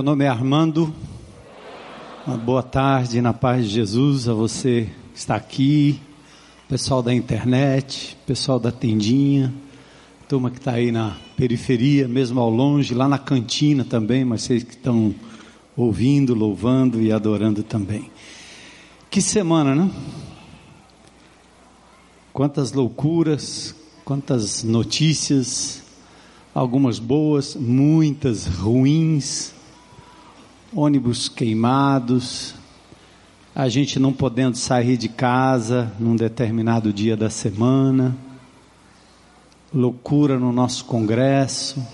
Meu nome é Armando. Uma boa tarde na paz de Jesus a você que está aqui, pessoal da internet, pessoal da tendinha, turma que está aí na periferia, mesmo ao longe, lá na cantina também, mas vocês que estão ouvindo, louvando e adorando também. Que semana, né? Quantas loucuras, quantas notícias, algumas boas, muitas ruins, ônibus queimados, a gente não podendo sair de casa num determinado dia da semana, loucura no nosso Congresso,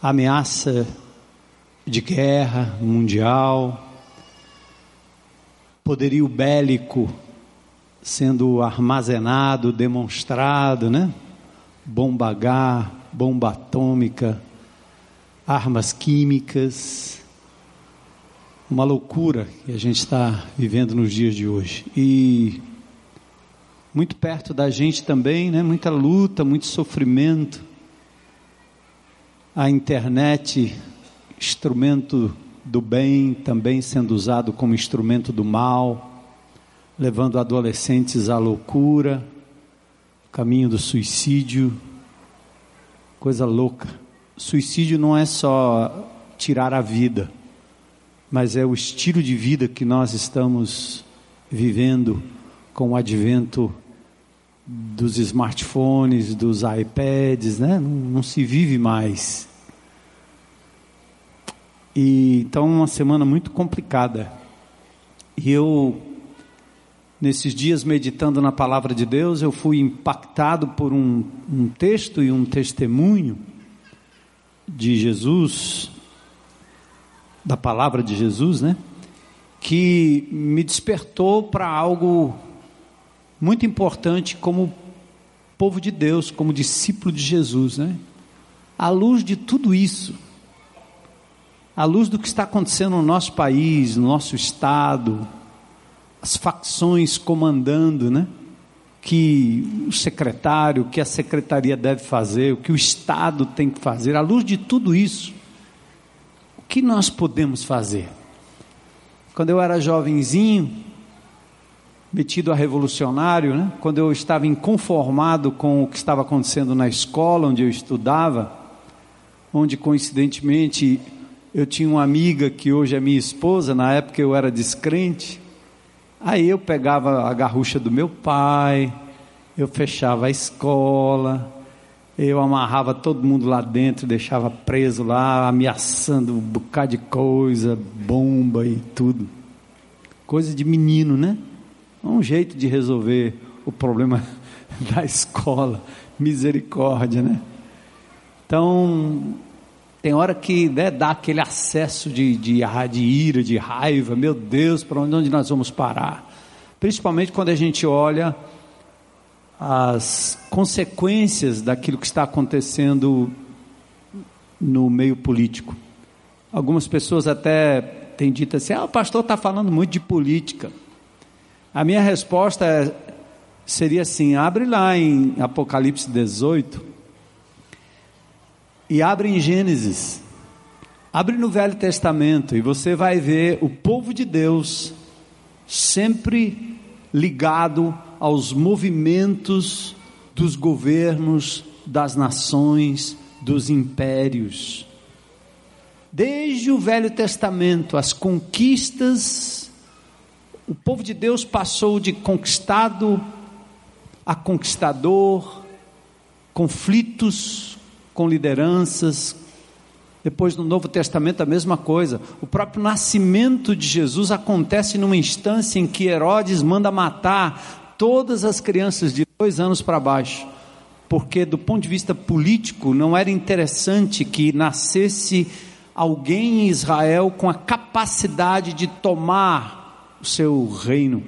ameaça de guerra mundial, poderio bélico sendo armazenado, demonstrado, né? Bomba H, bomba atômica, armas químicas, uma loucura que a gente está vivendo nos dias de hoje. E muito perto da gente também, né? Muita luta, muito sofrimento. A internet, instrumento do bem, também sendo usado como instrumento do mal, levando adolescentes à loucura, caminho do suicídio, coisa louca. Suicídio não é só tirar a vida, mas é o estilo de vida que nós estamos vivendo com o advento dos smartphones, dos iPads, né? Não, não se vive mais. E então uma semana muito complicada. E eu nesses dias meditando na palavra de Deus, eu fui impactado por um, um texto e um testemunho de Jesus, da palavra de Jesus, né? Que me despertou para algo muito importante como povo de Deus, como discípulo de Jesus, né? À luz de tudo isso, à luz do que está acontecendo no nosso país, no nosso estado, as facções comandando, né? Que o secretário, o que a secretaria deve fazer, o que o Estado tem que fazer, à luz de tudo isso, que nós podemos fazer? Quando eu era jovenzinho, metido a revolucionário, né? quando eu estava inconformado com o que estava acontecendo na escola onde eu estudava, onde coincidentemente eu tinha uma amiga que hoje é minha esposa, na época eu era descrente, Aí eu pegava a garrucha do meu pai, eu fechava a escola, eu amarrava todo mundo lá dentro, deixava preso lá, ameaçando um bocado de coisa, bomba e tudo. Coisa de menino, né? Um jeito de resolver o problema da escola. Misericórdia, né? Então, tem hora que né, dá aquele acesso de, de, de ira, de raiva, meu Deus, para onde nós vamos parar? Principalmente quando a gente olha as consequências daquilo que está acontecendo no meio político. Algumas pessoas até têm dito assim: ah, o pastor está falando muito de política. A minha resposta é, seria assim: abre lá em Apocalipse 18 e abre em Gênesis. Abre no Velho Testamento e você vai ver o povo de Deus sempre ligado aos movimentos dos governos, das nações, dos impérios. Desde o Velho Testamento, as conquistas, o povo de Deus passou de conquistado a conquistador, conflitos com lideranças. Depois no Novo Testamento a mesma coisa. O próprio nascimento de Jesus acontece numa instância em que Herodes manda matar todas as crianças de dois anos para baixo, porque do ponto de vista político não era interessante que nascesse alguém em Israel com a capacidade de tomar o seu reino.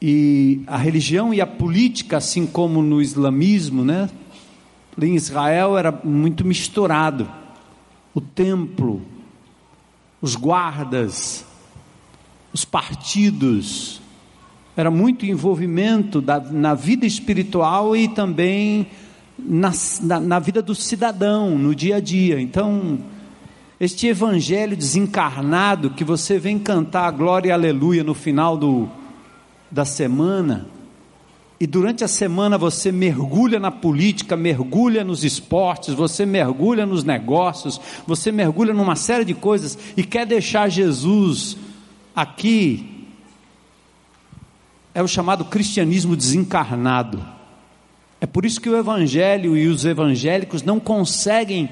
E a religião e a política, assim como no islamismo, né, em Israel era muito misturado. O templo, os guardas, os partidos, era muito envolvimento da, na vida espiritual e também na, na, na vida do cidadão, no dia a dia. Então, este evangelho desencarnado que você vem cantar glória e aleluia no final do, da semana, e durante a semana você mergulha na política, mergulha nos esportes, você mergulha nos negócios, você mergulha numa série de coisas e quer deixar Jesus aqui, é o chamado cristianismo desencarnado. É por isso que o Evangelho e os evangélicos não conseguem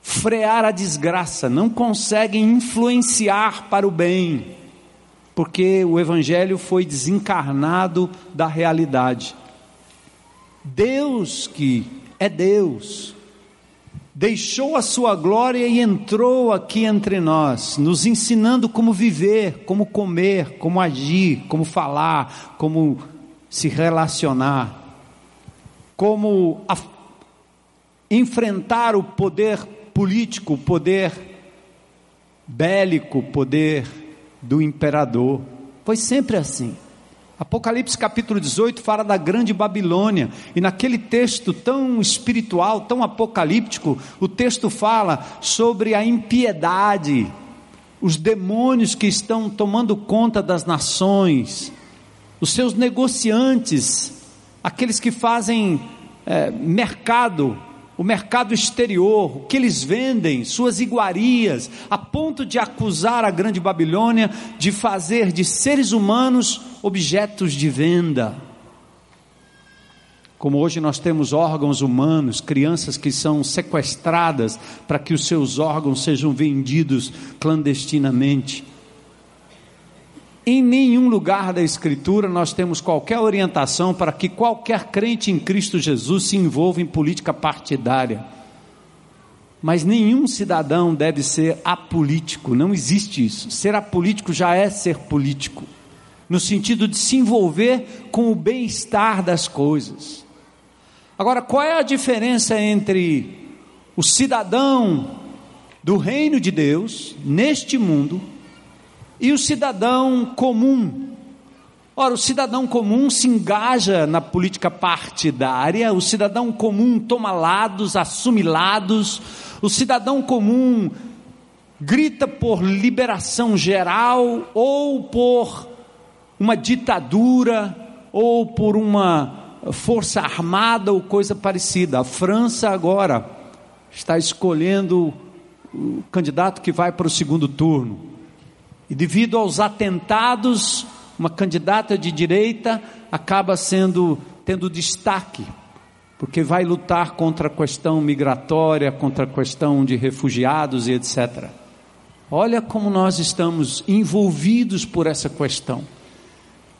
frear a desgraça, não conseguem influenciar para o bem porque o Evangelho foi desencarnado da realidade. Deus, que é Deus, deixou a sua glória e entrou aqui entre nós, nos ensinando como viver, como comer, como agir, como falar, como se relacionar, como enfrentar o poder político, o poder bélico, o poder do imperador. Foi sempre assim. Apocalipse capítulo 18 fala da grande Babilônia, e naquele texto tão espiritual, tão apocalíptico, o texto fala sobre a impiedade, os demônios que estão tomando conta das nações, os seus negociantes, aqueles que fazem é, mercado o mercado exterior, o que eles vendem, suas iguarias, a ponto de acusar a grande Babilônia de fazer de seres humanos objetos de venda. Como hoje nós temos órgãos humanos, crianças que são sequestradas para que os seus órgãos sejam vendidos clandestinamente. Em nenhum lugar da Escritura nós temos qualquer orientação para que qualquer crente em Cristo Jesus se envolva em política partidária. Mas nenhum cidadão deve ser apolítico, não existe isso. Ser apolítico já é ser político, no sentido de se envolver com o bem-estar das coisas. Agora, qual é a diferença entre o cidadão do reino de Deus, neste mundo, e o cidadão comum. Ora, o cidadão comum se engaja na política partidária, o cidadão comum toma lados, assume lados, o cidadão comum grita por liberação geral ou por uma ditadura ou por uma força armada ou coisa parecida. A França agora está escolhendo o candidato que vai para o segundo turno. E devido aos atentados, uma candidata de direita acaba sendo tendo destaque, porque vai lutar contra a questão migratória, contra a questão de refugiados e etc. Olha como nós estamos envolvidos por essa questão.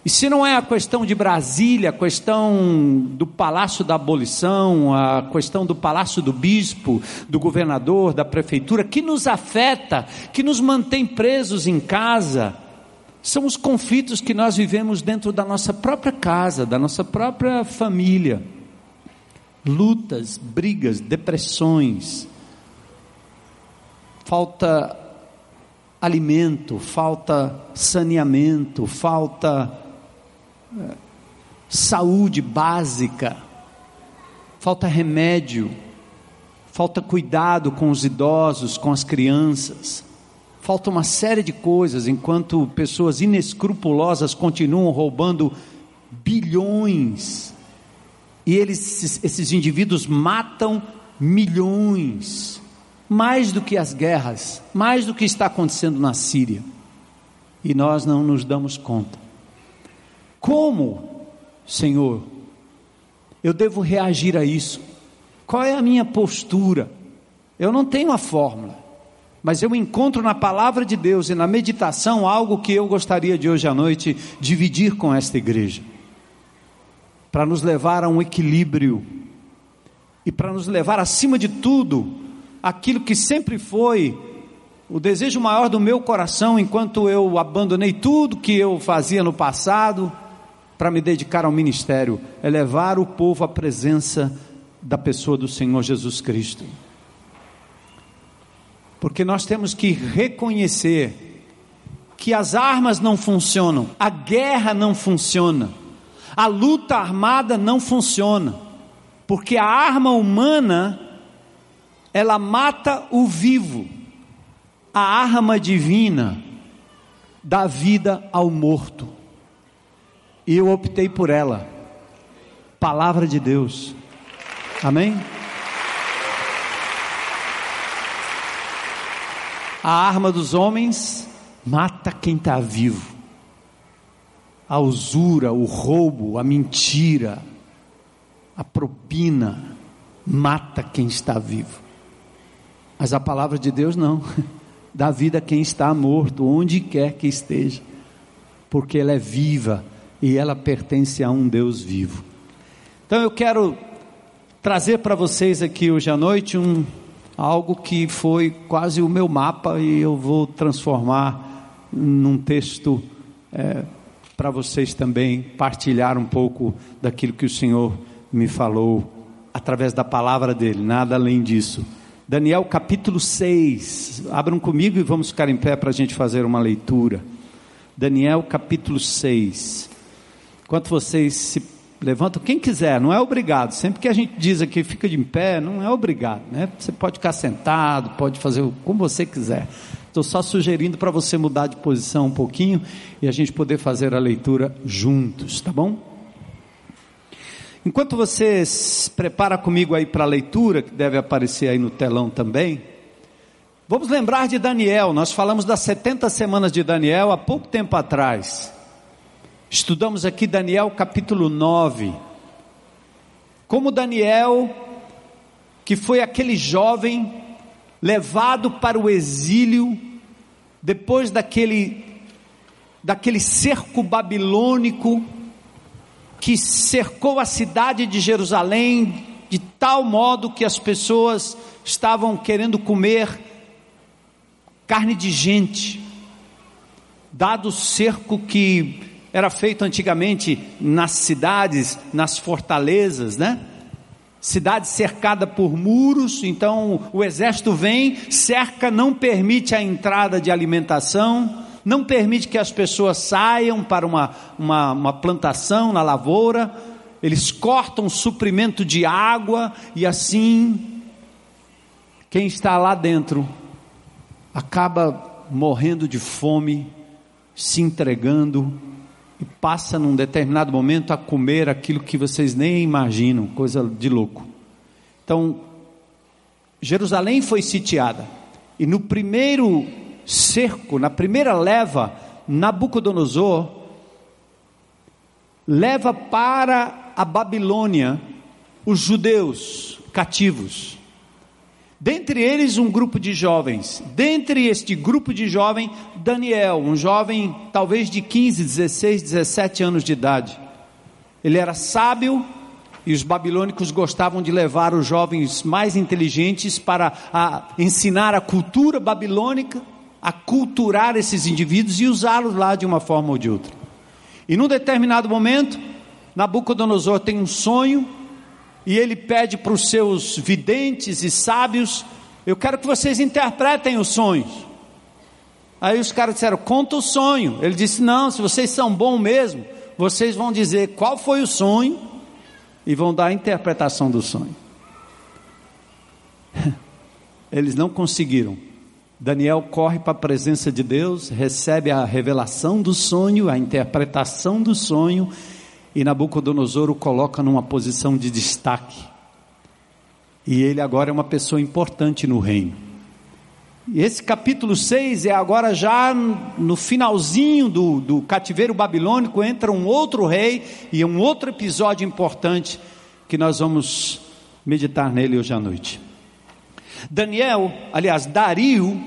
E se não é a questão de Brasília, a questão do Palácio da Abolição, a questão do Palácio do Bispo, do governador, da prefeitura, que nos afeta, que nos mantém presos em casa, são os conflitos que nós vivemos dentro da nossa própria casa, da nossa própria família. Lutas, brigas, depressões, falta alimento, falta saneamento, falta saúde básica, falta remédio, falta cuidado com os idosos, com as crianças, falta uma série de coisas, enquanto pessoas inescrupulosas continuam roubando bilhões, e eles, esses indivíduos matam milhões, mais do que as guerras, mais do que está acontecendo na Síria, e nós não nos damos conta. Como, Senhor, eu devo reagir a isso? Qual é a minha postura? Eu não tenho a fórmula, mas eu encontro na palavra de Deus e na meditação algo que eu gostaria de hoje à noite dividir com esta igreja, para nos levar a um equilíbrio e para nos levar acima de tudo aquilo que sempre foi o desejo maior do meu coração enquanto eu abandonei tudo que eu fazia no passado para me dedicar ao ministério é levar o povo à presença da pessoa do Senhor Jesus Cristo. Porque nós temos que reconhecer que as armas não funcionam, a guerra não funciona, a luta armada não funciona. Porque a arma humana, ela mata o vivo, a arma divina dá vida ao morto. E eu optei por ela. Palavra de Deus. Amém? A arma dos homens mata quem está vivo. A usura, o roubo, a mentira, a propina mata quem está vivo. Mas a palavra de Deus não. Dá vida a quem está morto, onde quer que esteja. Porque ela é viva e ela pertence a um Deus vivo. Então eu quero trazer para vocês aqui hoje à noite um algo que foi quase o meu mapa e eu vou transformar num texto é, para vocês também partilhar um pouco daquilo que o Senhor me falou através da palavra dele, nada além disso. Daniel capítulo 6, abram comigo e vamos ficar em pé para a gente fazer uma leitura. Daniel capítulo 6. Enquanto vocês se levantam, quem quiser, não é obrigado. Sempre que a gente diz aqui fica de pé, não é obrigado, né? Você pode ficar sentado, pode fazer como você quiser. Estou só sugerindo para você mudar de posição um pouquinho e a gente poder fazer a leitura juntos, tá bom? Enquanto você se prepara comigo aí para a leitura, que deve aparecer aí no telão também, vamos lembrar de Daniel. Nós falamos das 70 semanas de Daniel há pouco tempo atrás. Estudamos aqui Daniel capítulo 9. Como Daniel, que foi aquele jovem levado para o exílio depois daquele daquele cerco babilônico que cercou a cidade de Jerusalém de tal modo que as pessoas estavam querendo comer carne de gente, dado o cerco que era feito antigamente nas cidades, nas fortalezas, né? Cidade cercada por muros, então o exército vem, cerca, não permite a entrada de alimentação, não permite que as pessoas saiam para uma, uma, uma plantação na lavoura, eles cortam suprimento de água e assim quem está lá dentro acaba morrendo de fome, se entregando e passa num determinado momento a comer aquilo que vocês nem imaginam, coisa de louco. Então, Jerusalém foi sitiada e no primeiro cerco, na primeira leva, Nabucodonosor leva para a Babilônia os judeus cativos. Dentre eles, um grupo de jovens. Dentre este grupo de jovens, Daniel, um jovem talvez de 15, 16, 17 anos de idade. Ele era sábio e os babilônicos gostavam de levar os jovens mais inteligentes para a, ensinar a cultura babilônica a culturar esses indivíduos e usá-los lá de uma forma ou de outra. E num determinado momento, Nabucodonosor tem um sonho e ele pede para os seus videntes e sábios: Eu quero que vocês interpretem os sonhos. Aí os caras disseram: Conta o sonho. Ele disse: Não, se vocês são bons mesmo, vocês vão dizer qual foi o sonho e vão dar a interpretação do sonho. Eles não conseguiram Daniel corre para a presença de Deus, recebe a revelação do sonho, a interpretação do sonho, e Nabucodonosor o coloca numa posição de destaque. E ele agora é uma pessoa importante no reino. E esse capítulo 6 é agora já no finalzinho do, do cativeiro babilônico, entra um outro rei e um outro episódio importante que nós vamos meditar nele hoje à noite. Daniel, aliás, Dario,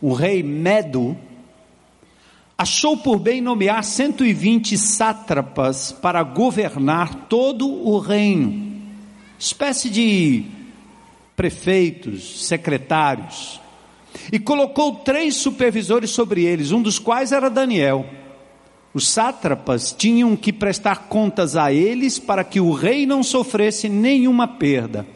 o rei Medo, achou por bem nomear 120 sátrapas para governar todo o reino, espécie de prefeitos, secretários, e colocou três supervisores sobre eles, um dos quais era Daniel. Os sátrapas tinham que prestar contas a eles para que o rei não sofresse nenhuma perda.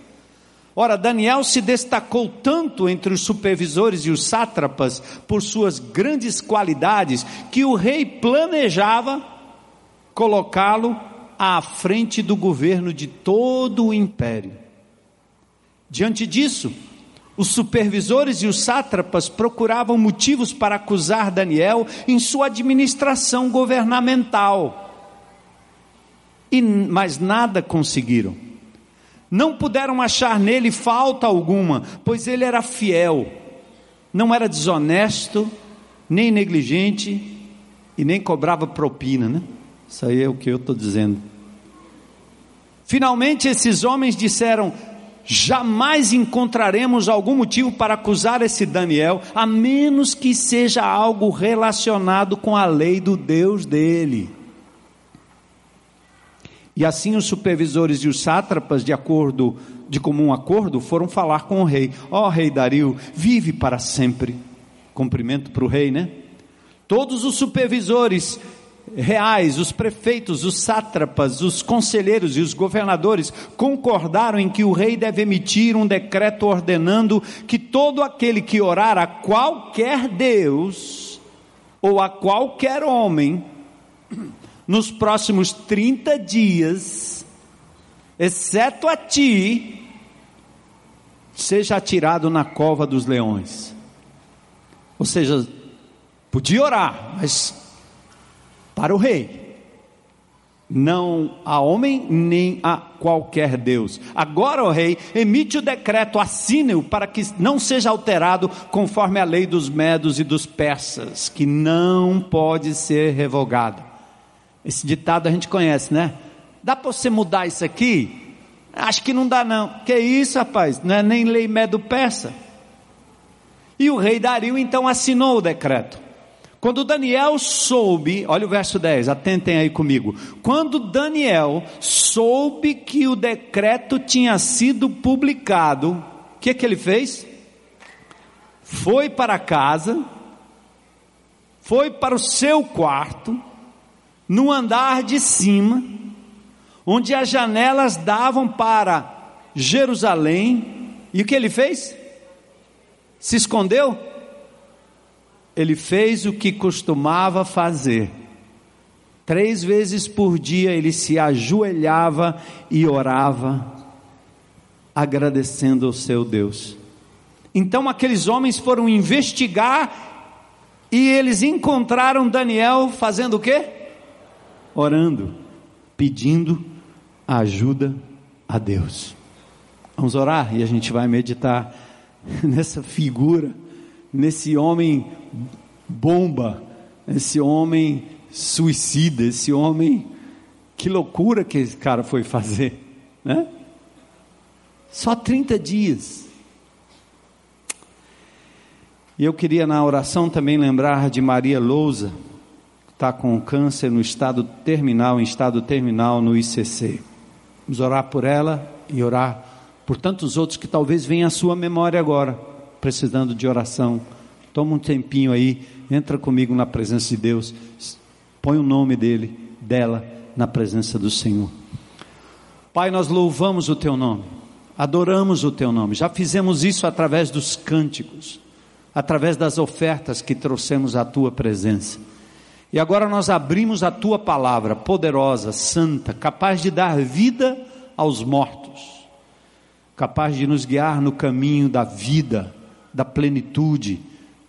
Ora, Daniel se destacou tanto entre os supervisores e os sátrapas por suas grandes qualidades que o rei planejava colocá-lo à frente do governo de todo o império. Diante disso, os supervisores e os sátrapas procuravam motivos para acusar Daniel em sua administração governamental. E, mas nada conseguiram. Não puderam achar nele falta alguma, pois ele era fiel, não era desonesto, nem negligente e nem cobrava propina, né? Isso aí é o que eu estou dizendo. Finalmente, esses homens disseram: jamais encontraremos algum motivo para acusar esse Daniel, a menos que seja algo relacionado com a lei do Deus dele. E assim os supervisores e os sátrapas, de acordo, de comum acordo, foram falar com o rei: Ó oh, rei Dario, vive para sempre. Cumprimento para o rei, né? Todos os supervisores reais, os prefeitos, os sátrapas, os conselheiros e os governadores concordaram em que o rei deve emitir um decreto ordenando que todo aquele que orar a qualquer Deus ou a qualquer homem nos próximos 30 dias, exceto a ti, seja atirado na cova dos leões. Ou seja, podia orar, mas para o rei. Não a homem nem a qualquer Deus. Agora o rei emite o decreto, assine-o para que não seja alterado conforme a lei dos medos e dos persas, que não pode ser revogada. Esse ditado a gente conhece, né? Dá para você mudar isso aqui? Acho que não dá não. Que isso, rapaz? Não é nem lei medo persa. E o rei Dario então assinou o decreto. Quando Daniel soube, olha o verso 10, atentem aí comigo. Quando Daniel soube que o decreto tinha sido publicado, o que, que ele fez? Foi para casa, foi para o seu quarto, no andar de cima, onde as janelas davam para Jerusalém, e o que ele fez? Se escondeu? ele fez o que costumava fazer. Três vezes por dia ele se ajoelhava e orava, agradecendo ao seu Deus. Então aqueles homens foram investigar e eles encontraram Daniel fazendo o quê? Orando, pedindo ajuda a Deus. Vamos orar e a gente vai meditar nessa figura, nesse homem bomba, esse homem suicida, esse homem, que loucura que esse cara foi fazer, né? Só 30 dias. E eu queria na oração também lembrar de Maria Lousa, está com câncer no estado terminal, em estado terminal no ICC. Vamos orar por ela e orar por tantos outros que talvez venham à sua memória agora, precisando de oração. Toma um tempinho aí, entra comigo na presença de Deus, põe o nome dele, dela, na presença do Senhor. Pai, nós louvamos o teu nome, adoramos o teu nome, já fizemos isso através dos cânticos, através das ofertas que trouxemos à tua presença. E agora nós abrimos a tua palavra, poderosa, santa, capaz de dar vida aos mortos, capaz de nos guiar no caminho da vida, da plenitude,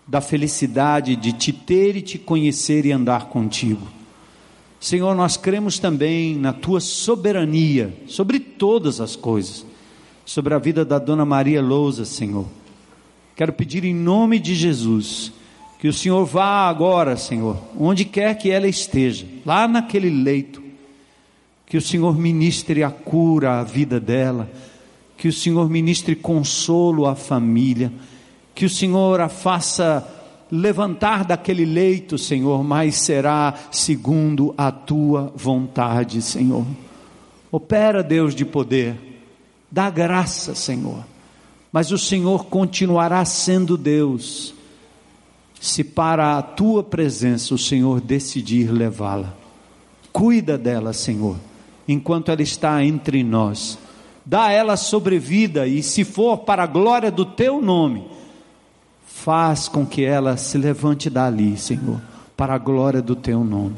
da felicidade de te ter e te conhecer e andar contigo. Senhor, nós cremos também na tua soberania sobre todas as coisas, sobre a vida da dona Maria Lousa, Senhor. Quero pedir em nome de Jesus que o Senhor vá agora, Senhor, onde quer que ela esteja, lá naquele leito, que o Senhor ministre a cura à vida dela, que o Senhor ministre consolo à família. Que o Senhor a faça levantar daquele leito, Senhor, mas será segundo a tua vontade, Senhor. Opera, Deus de poder, dá graça, Senhor, mas o Senhor continuará sendo Deus, se para a tua presença o Senhor decidir levá-la. Cuida dela, Senhor, enquanto ela está entre nós. Dá a ela sobrevida e, se for para a glória do teu nome, Faz com que ela se levante dali, Senhor, para a glória do teu nome.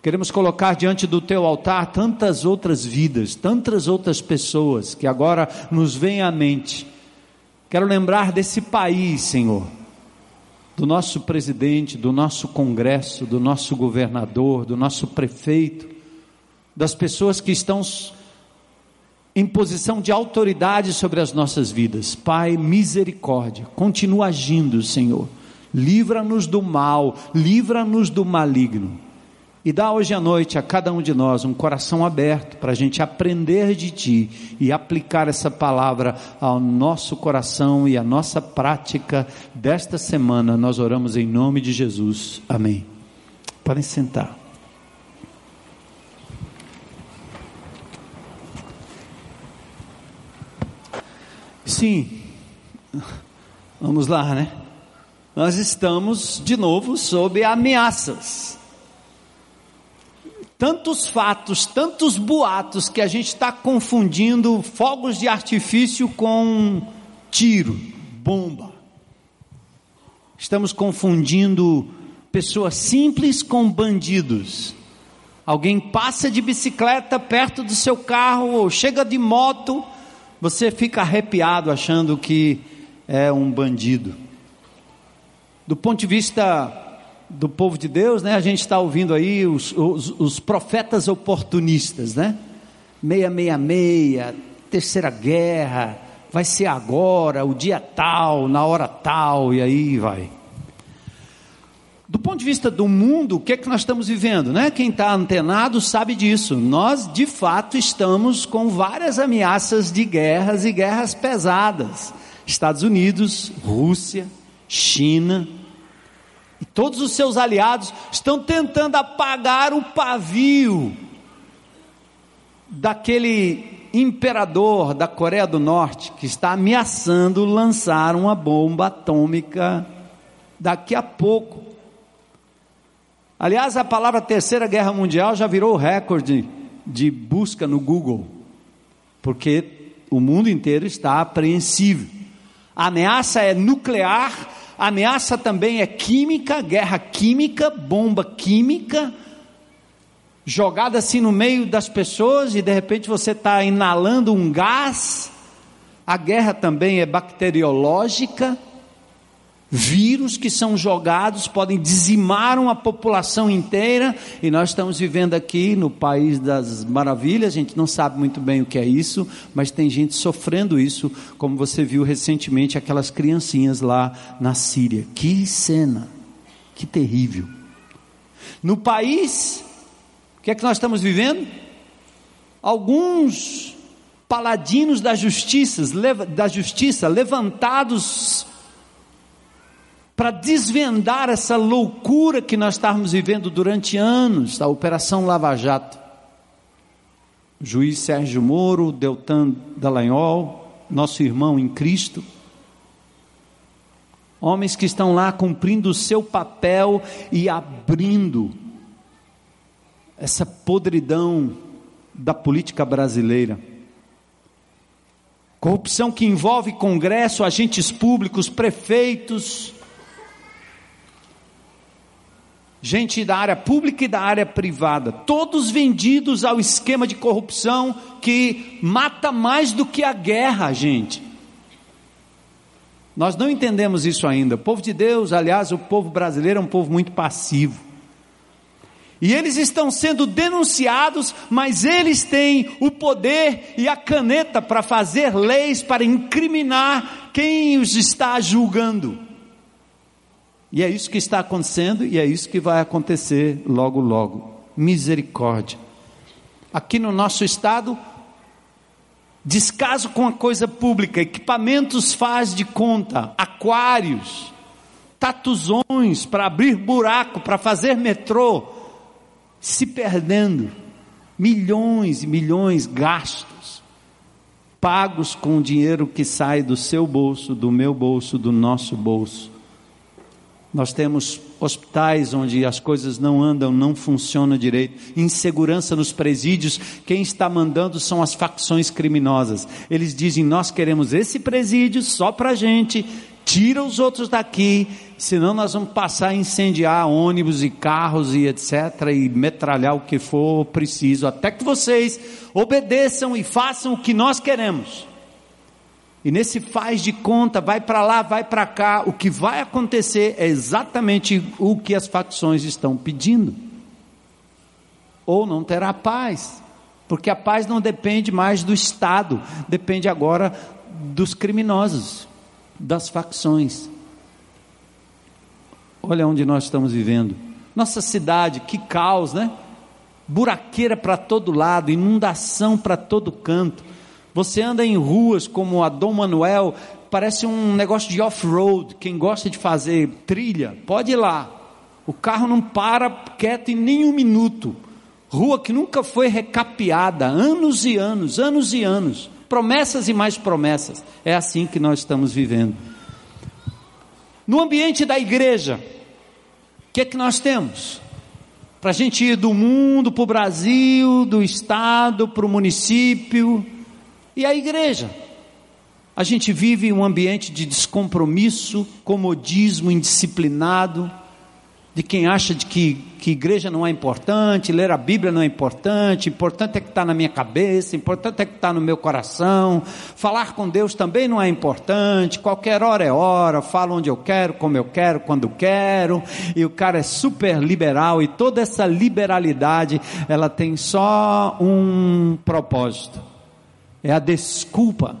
Queremos colocar diante do teu altar tantas outras vidas, tantas outras pessoas que agora nos vêm à mente. Quero lembrar desse país, Senhor, do nosso presidente, do nosso congresso, do nosso governador, do nosso prefeito, das pessoas que estão em posição de autoridade sobre as nossas vidas. Pai, misericórdia, continua agindo, Senhor. Livra-nos do mal, livra-nos do maligno. E dá hoje à noite a cada um de nós um coração aberto para a gente aprender de Ti e aplicar essa palavra ao nosso coração e à nossa prática desta semana. Nós oramos em nome de Jesus. Amém. Podem sentar. Sim, vamos lá, né? Nós estamos de novo sob ameaças tantos fatos, tantos boatos que a gente está confundindo fogos de artifício com tiro, bomba. Estamos confundindo pessoas simples com bandidos. Alguém passa de bicicleta perto do seu carro ou chega de moto, você fica arrepiado achando que é um bandido. Do ponto de vista do povo de Deus, né? A gente está ouvindo aí os, os, os, profetas oportunistas, né? 666, terceira guerra, vai ser agora, o dia tal, na hora tal, e aí vai. Do ponto de vista do mundo, o que é que nós estamos vivendo, né? Quem está antenado sabe disso. Nós, de fato, estamos com várias ameaças de guerras e guerras pesadas. Estados Unidos, Rússia, China, e todos os seus aliados estão tentando apagar o pavio daquele imperador da Coreia do Norte que está ameaçando lançar uma bomba atômica daqui a pouco. Aliás, a palavra Terceira Guerra Mundial já virou recorde de busca no Google, porque o mundo inteiro está apreensivo. A ameaça é nuclear a ameaça também é química, guerra química, bomba química, jogada assim no meio das pessoas e de repente você está inalando um gás. A guerra também é bacteriológica. Vírus que são jogados podem dizimar uma população inteira, e nós estamos vivendo aqui no país das maravilhas, a gente não sabe muito bem o que é isso, mas tem gente sofrendo isso, como você viu recentemente aquelas criancinhas lá na Síria. Que cena, que terrível. No país, o que é que nós estamos vivendo? Alguns paladinos da justiça, da justiça levantados para desvendar essa loucura que nós estávamos vivendo durante anos, a Operação Lava Jato. O juiz Sérgio Moro, Deltan Dallagnol, nosso irmão em Cristo, homens que estão lá cumprindo o seu papel e abrindo essa podridão da política brasileira. Corrupção que envolve Congresso, agentes públicos, prefeitos, gente da área pública e da área privada, todos vendidos ao esquema de corrupção que mata mais do que a guerra, gente. Nós não entendemos isso ainda. O povo de Deus, aliás, o povo brasileiro é um povo muito passivo. E eles estão sendo denunciados, mas eles têm o poder e a caneta para fazer leis para incriminar quem os está julgando. E é isso que está acontecendo e é isso que vai acontecer logo, logo. Misericórdia. Aqui no nosso estado, descaso com a coisa pública, equipamentos faz de conta, aquários, tatuzões para abrir buraco, para fazer metrô, se perdendo. Milhões e milhões gastos, pagos com dinheiro que sai do seu bolso, do meu bolso, do nosso bolso nós temos hospitais onde as coisas não andam, não funcionam direito, insegurança nos presídios. Quem está mandando são as facções criminosas. Eles dizem: Nós queremos esse presídio só para gente, tira os outros daqui, senão nós vamos passar a incendiar ônibus e carros e etc. e metralhar o que for preciso, até que vocês obedeçam e façam o que nós queremos. E nesse faz de conta, vai para lá, vai para cá, o que vai acontecer é exatamente o que as facções estão pedindo. Ou não terá paz, porque a paz não depende mais do Estado, depende agora dos criminosos, das facções. Olha onde nós estamos vivendo. Nossa cidade, que caos, né? Buraqueira para todo lado, inundação para todo canto. Você anda em ruas como a Dom Manuel, parece um negócio de off-road. Quem gosta de fazer trilha, pode ir lá. O carro não para quieto em nenhum minuto. Rua que nunca foi recapeada, anos e anos, anos e anos. Promessas e mais promessas. É assim que nós estamos vivendo. No ambiente da igreja, o que é que nós temos? Para a gente ir do mundo para o Brasil, do estado para o município, e a igreja? A gente vive um ambiente de descompromisso, comodismo indisciplinado, de quem acha de que, que igreja não é importante, ler a Bíblia não é importante, importante é que está na minha cabeça, importante é que está no meu coração, falar com Deus também não é importante, qualquer hora é hora, falo onde eu quero, como eu quero, quando quero, e o cara é super liberal, e toda essa liberalidade, ela tem só um propósito, é a desculpa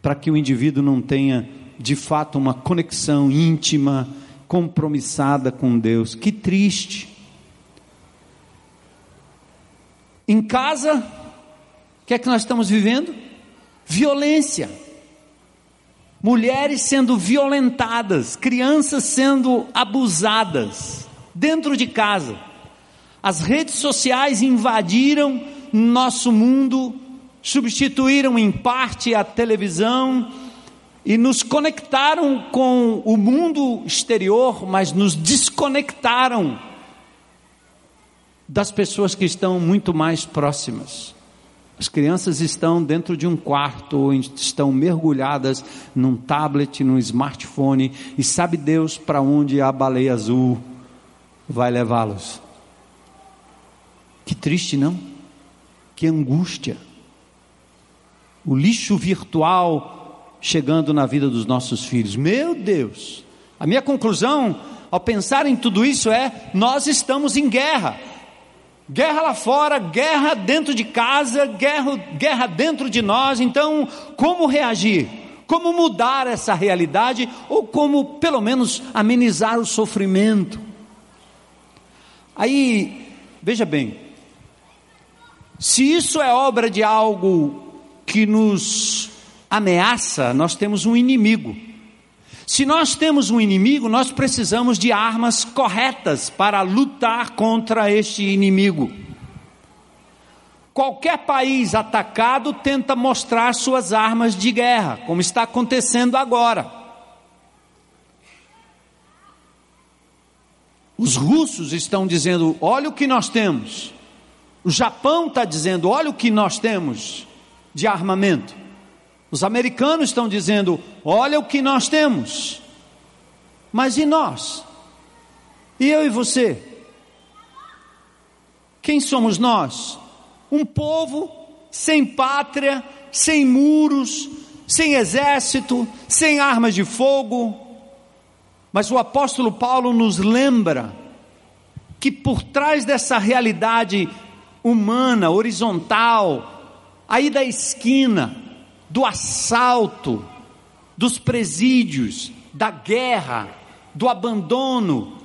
para que o indivíduo não tenha de fato uma conexão íntima, compromissada com Deus. Que triste. Em casa, o que é que nós estamos vivendo? Violência. Mulheres sendo violentadas, crianças sendo abusadas, dentro de casa. As redes sociais invadiram nosso mundo substituíram em parte a televisão e nos conectaram com o mundo exterior, mas nos desconectaram das pessoas que estão muito mais próximas. As crianças estão dentro de um quarto ou estão mergulhadas num tablet, num smartphone e sabe Deus para onde a baleia azul vai levá-los. Que triste, não? Que angústia o lixo virtual chegando na vida dos nossos filhos. Meu Deus! A minha conclusão ao pensar em tudo isso é: nós estamos em guerra. Guerra lá fora, guerra dentro de casa, guerra, guerra dentro de nós. Então, como reagir? Como mudar essa realidade ou como, pelo menos, amenizar o sofrimento? Aí, veja bem, se isso é obra de algo que nos ameaça, nós temos um inimigo. Se nós temos um inimigo, nós precisamos de armas corretas para lutar contra este inimigo. Qualquer país atacado tenta mostrar suas armas de guerra, como está acontecendo agora. Os russos estão dizendo: olha o que nós temos. O Japão está dizendo: olha o que nós temos de armamento. Os americanos estão dizendo: olha o que nós temos. Mas e nós? E eu e você? Quem somos nós? Um povo sem pátria, sem muros, sem exército, sem armas de fogo. Mas o apóstolo Paulo nos lembra que por trás dessa realidade humana, horizontal, aí da esquina, do assalto, dos presídios, da guerra, do abandono.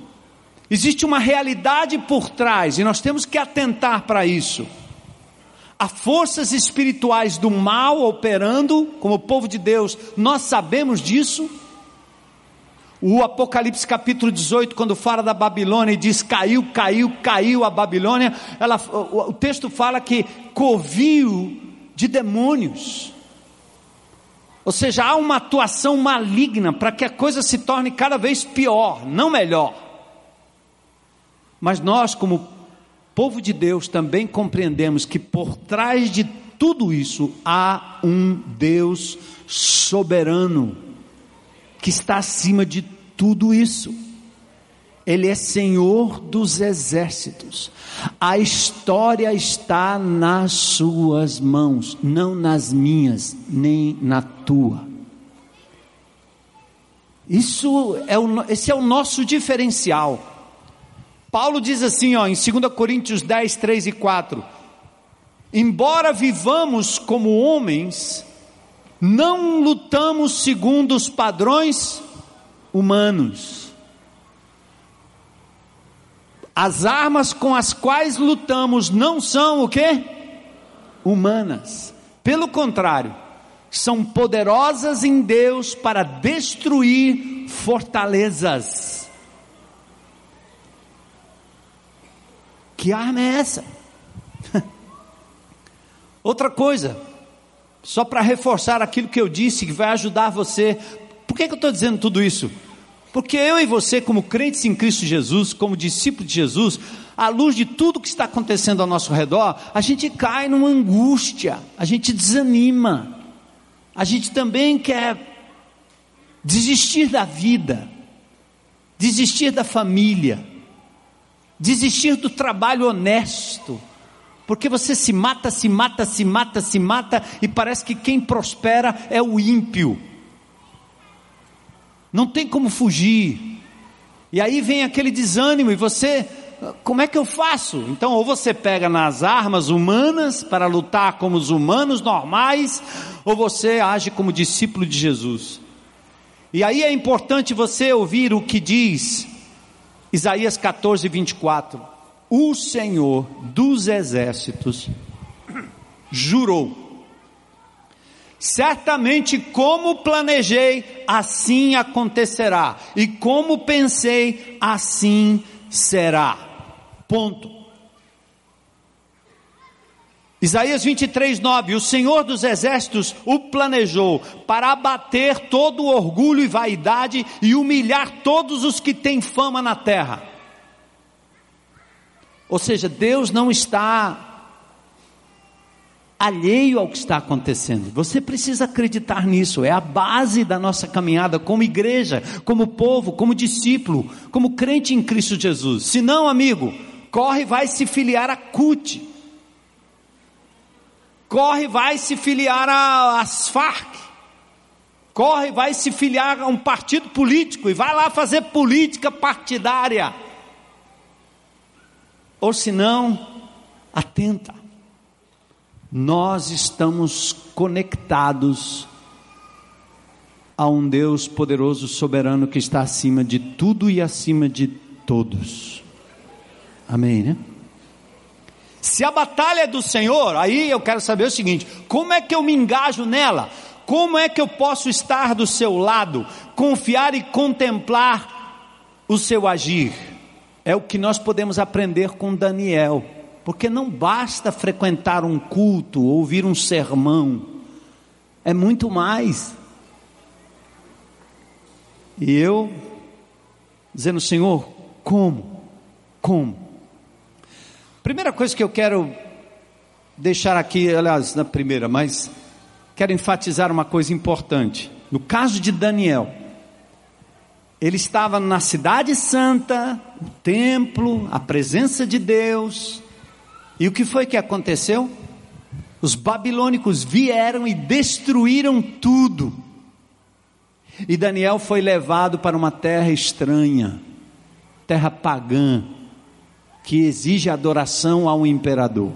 Existe uma realidade por trás e nós temos que atentar para isso. Há forças espirituais do mal operando, como o povo de Deus, nós sabemos disso. O Apocalipse capítulo 18, quando fala da Babilônia e diz caiu, caiu, caiu a Babilônia, ela, o, o texto fala que covil de demônios. Ou seja, há uma atuação maligna para que a coisa se torne cada vez pior, não melhor. Mas nós, como povo de Deus, também compreendemos que por trás de tudo isso há um Deus soberano, que está acima de tudo isso. Ele é Senhor dos exércitos. A história está nas suas mãos, não nas minhas, nem na tua. Isso é o, esse é o nosso diferencial. Paulo diz assim, ó, em 2 Coríntios 10, 3 e 4: Embora vivamos como homens, não lutamos segundo os padrões humanos. As armas com as quais lutamos não são o que? Humanas. Pelo contrário, são poderosas em Deus para destruir fortalezas. Que arma é essa? Outra coisa, só para reforçar aquilo que eu disse, que vai ajudar você. Por que, que eu estou dizendo tudo isso? Porque eu e você, como crentes em Cristo Jesus, como discípulos de Jesus, à luz de tudo que está acontecendo ao nosso redor, a gente cai numa angústia, a gente desanima, a gente também quer desistir da vida, desistir da família, desistir do trabalho honesto, porque você se mata, se mata, se mata, se mata, e parece que quem prospera é o ímpio não tem como fugir. E aí vem aquele desânimo e você, como é que eu faço? Então, ou você pega nas armas humanas para lutar como os humanos normais, ou você age como discípulo de Jesus. E aí é importante você ouvir o que diz Isaías 14, 24: O Senhor dos exércitos jurou Certamente, como planejei, assim acontecerá, e como pensei, assim será. Ponto. Isaías 23, 9: O Senhor dos Exércitos o planejou para abater todo o orgulho e vaidade e humilhar todos os que têm fama na terra. Ou seja, Deus não está alheio ao que está acontecendo. Você precisa acreditar nisso, é a base da nossa caminhada como igreja, como povo, como discípulo, como crente em Cristo Jesus. Se não, amigo, corre vai se filiar a CUT. Corre vai se filiar às Farc. Corre vai se filiar a um partido político e vai lá fazer política partidária. Ou se não, atenta nós estamos conectados a um Deus poderoso, soberano, que está acima de tudo e acima de todos. Amém, né? Se a batalha é do Senhor, aí eu quero saber o seguinte: como é que eu me engajo nela? Como é que eu posso estar do seu lado, confiar e contemplar o seu agir? É o que nós podemos aprender com Daniel. Porque não basta frequentar um culto, ouvir um sermão, é muito mais. E eu, dizendo, Senhor, como? Como? Primeira coisa que eu quero deixar aqui, aliás, na primeira, mas quero enfatizar uma coisa importante. No caso de Daniel, ele estava na Cidade Santa, o templo, a presença de Deus, e o que foi que aconteceu? Os babilônicos vieram e destruíram tudo. E Daniel foi levado para uma terra estranha, terra pagã, que exige adoração ao imperador.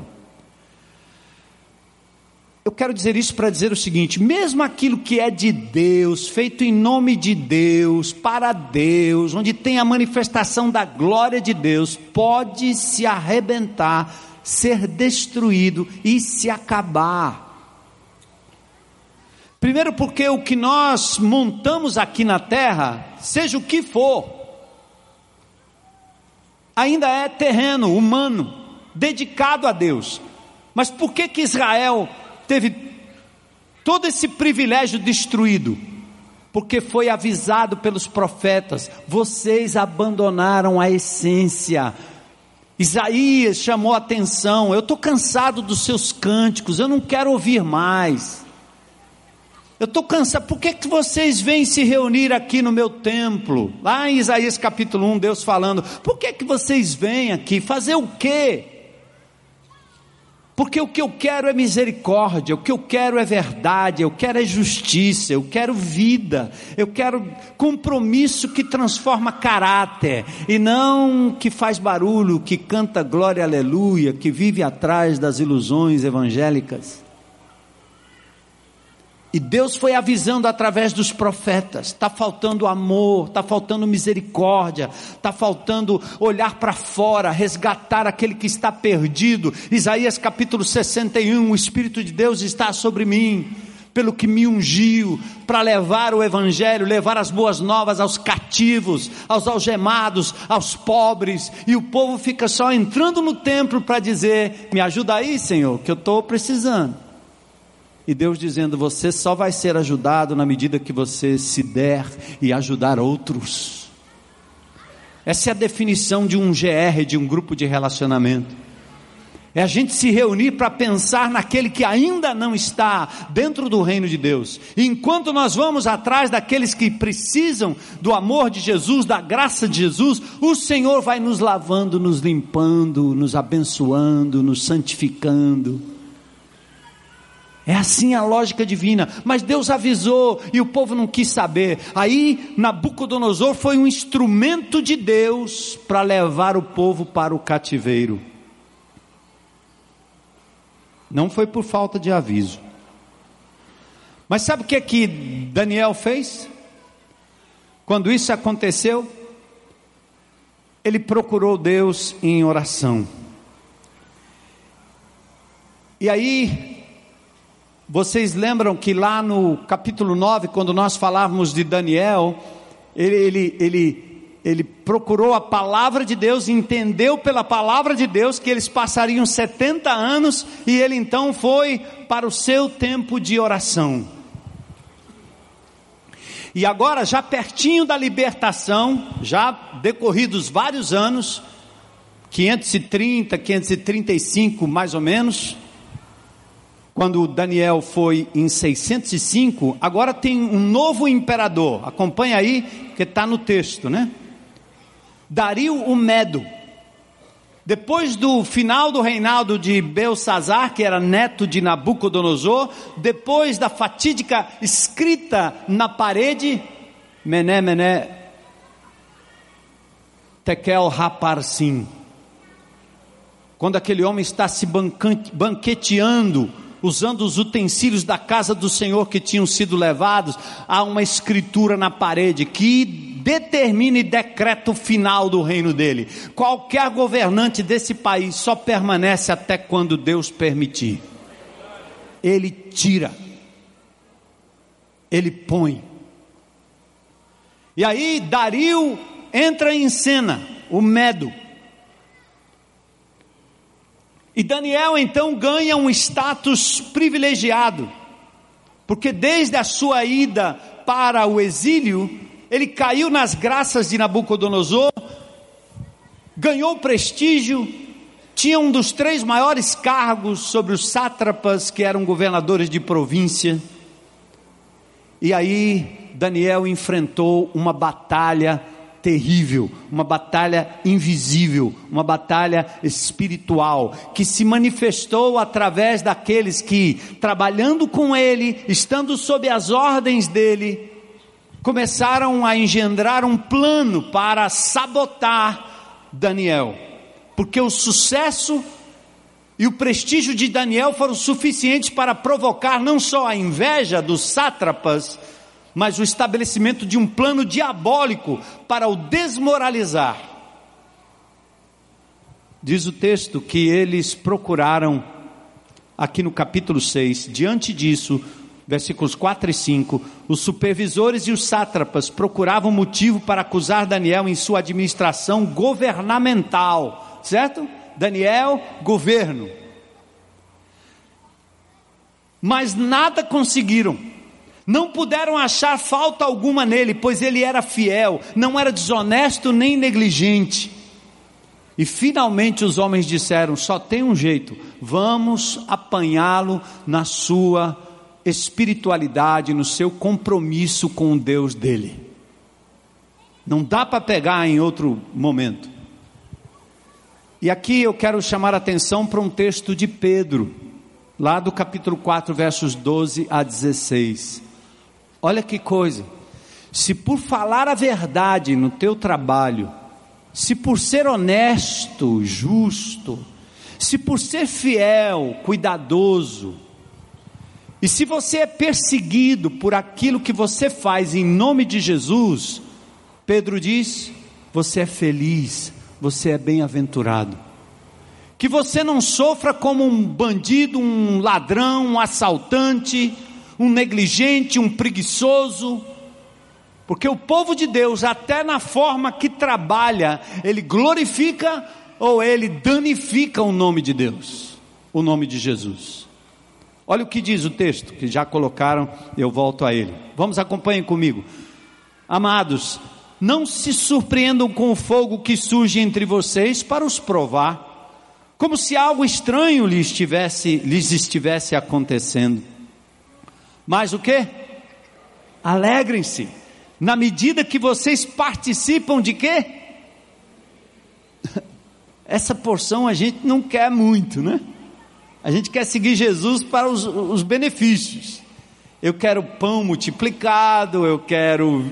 Eu quero dizer isso para dizer o seguinte: mesmo aquilo que é de Deus, feito em nome de Deus, para Deus, onde tem a manifestação da glória de Deus, pode se arrebentar ser destruído e se acabar. Primeiro, porque o que nós montamos aqui na terra, seja o que for, ainda é terreno, humano, dedicado a Deus. Mas por que que Israel teve todo esse privilégio destruído? Porque foi avisado pelos profetas: vocês abandonaram a essência, Isaías chamou a atenção: eu estou cansado dos seus cânticos, eu não quero ouvir mais. Eu estou cansado. Por que, que vocês vêm se reunir aqui no meu templo? Lá em Isaías capítulo 1, Deus falando. Por que, que vocês vêm aqui? Fazer o quê? Porque o que eu quero é misericórdia, o que eu quero é verdade, eu quero é justiça, eu quero vida, eu quero compromisso que transforma caráter e não que faz barulho, que canta glória aleluia, que vive atrás das ilusões evangélicas. E Deus foi avisando através dos profetas: está faltando amor, está faltando misericórdia, está faltando olhar para fora, resgatar aquele que está perdido. Isaías capítulo 61: O Espírito de Deus está sobre mim, pelo que me ungiu, para levar o Evangelho, levar as boas novas aos cativos, aos algemados, aos pobres. E o povo fica só entrando no templo para dizer: Me ajuda aí, Senhor, que eu estou precisando. E Deus dizendo: você só vai ser ajudado na medida que você se der e ajudar outros. Essa é a definição de um GR, de um grupo de relacionamento. É a gente se reunir para pensar naquele que ainda não está dentro do reino de Deus. Enquanto nós vamos atrás daqueles que precisam do amor de Jesus, da graça de Jesus, o Senhor vai nos lavando, nos limpando, nos abençoando, nos santificando. É assim a lógica divina. Mas Deus avisou e o povo não quis saber. Aí Nabucodonosor foi um instrumento de Deus para levar o povo para o cativeiro. Não foi por falta de aviso. Mas sabe o que é que Daniel fez? Quando isso aconteceu, ele procurou Deus em oração. E aí vocês lembram que lá no capítulo 9, quando nós falávamos de Daniel, ele, ele, ele, ele procurou a palavra de Deus, entendeu pela palavra de Deus que eles passariam 70 anos e ele então foi para o seu tempo de oração. E agora, já pertinho da libertação, já decorridos vários anos, 530, 535 mais ou menos, quando Daniel foi em 605, agora tem um novo imperador. Acompanha aí, que está no texto, né? Dario o Medo. Depois do final do reinado de Belsazar, que era neto de Nabucodonosor, depois da fatídica escrita na parede, Mené, Mené, Tekel Raparsim. Quando aquele homem está se banqueteando usando os utensílios da casa do Senhor que tinham sido levados, há uma escritura na parede que determina e decreta o final do reino dele. Qualquer governante desse país só permanece até quando Deus permitir. Ele tira, ele põe. E aí Dario entra em cena, o Medo. E Daniel então ganha um status privilegiado, porque desde a sua ida para o exílio, ele caiu nas graças de Nabucodonosor, ganhou prestígio, tinha um dos três maiores cargos sobre os sátrapas, que eram governadores de província. E aí Daniel enfrentou uma batalha terrível, uma batalha invisível, uma batalha espiritual, que se manifestou através daqueles que, trabalhando com ele, estando sob as ordens dele, começaram a engendrar um plano para sabotar Daniel, porque o sucesso e o prestígio de Daniel foram suficientes para provocar não só a inveja dos sátrapas, mas o estabelecimento de um plano diabólico para o desmoralizar. Diz o texto que eles procuraram, aqui no capítulo 6, diante disso, versículos 4 e 5, os supervisores e os sátrapas procuravam motivo para acusar Daniel em sua administração governamental, certo? Daniel, governo. Mas nada conseguiram não puderam achar falta alguma nele, pois ele era fiel, não era desonesto nem negligente. E finalmente os homens disseram: só tem um jeito, vamos apanhá-lo na sua espiritualidade, no seu compromisso com o Deus dele. Não dá para pegar em outro momento. E aqui eu quero chamar a atenção para um texto de Pedro, lá do capítulo 4, versos 12 a 16. Olha que coisa. Se por falar a verdade no teu trabalho, se por ser honesto, justo, se por ser fiel, cuidadoso, e se você é perseguido por aquilo que você faz em nome de Jesus, Pedro diz: você é feliz, você é bem-aventurado. Que você não sofra como um bandido, um ladrão, um assaltante, um negligente, um preguiçoso, porque o povo de Deus, até na forma que trabalha, ele glorifica ou ele danifica o nome de Deus, o nome de Jesus. Olha o que diz o texto, que já colocaram, eu volto a ele. Vamos, acompanhem comigo. Amados, não se surpreendam com o fogo que surge entre vocês para os provar, como se algo estranho lhes estivesse, lhes estivesse acontecendo. Mas o que? Alegrem-se, na medida que vocês participam de quê? Essa porção a gente não quer muito, né? A gente quer seguir Jesus para os, os benefícios. Eu quero pão multiplicado, eu quero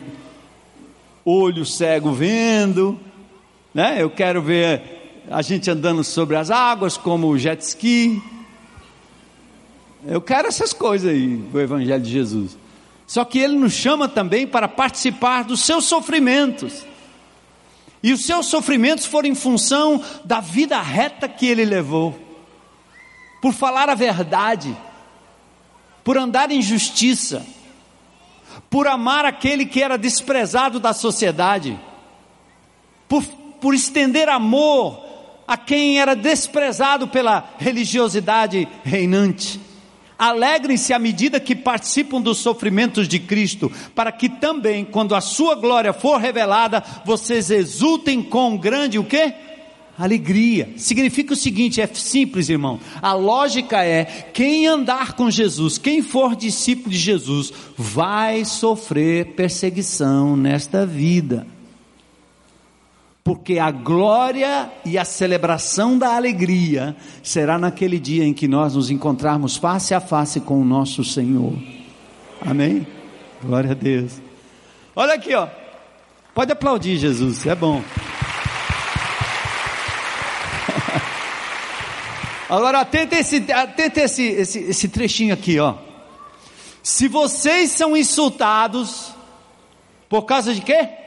olho cego vendo, né? Eu quero ver a gente andando sobre as águas como o jet ski. Eu quero essas coisas aí, o Evangelho de Jesus. Só que ele nos chama também para participar dos seus sofrimentos. E os seus sofrimentos foram em função da vida reta que ele levou por falar a verdade, por andar em justiça, por amar aquele que era desprezado da sociedade, por, por estender amor a quem era desprezado pela religiosidade reinante. Alegrem-se à medida que participam dos sofrimentos de Cristo, para que também, quando a sua glória for revelada, vocês exultem com grande o quê? Alegria. Significa o seguinte, é simples, irmão. A lógica é: quem andar com Jesus, quem for discípulo de Jesus, vai sofrer perseguição nesta vida. Porque a glória e a celebração da alegria será naquele dia em que nós nos encontrarmos face a face com o nosso Senhor. Amém? Glória a Deus. Olha aqui, ó. Pode aplaudir Jesus, é bom. Agora atenta esse, atenta esse, esse, esse trechinho aqui, ó. Se vocês são insultados, por causa de quê?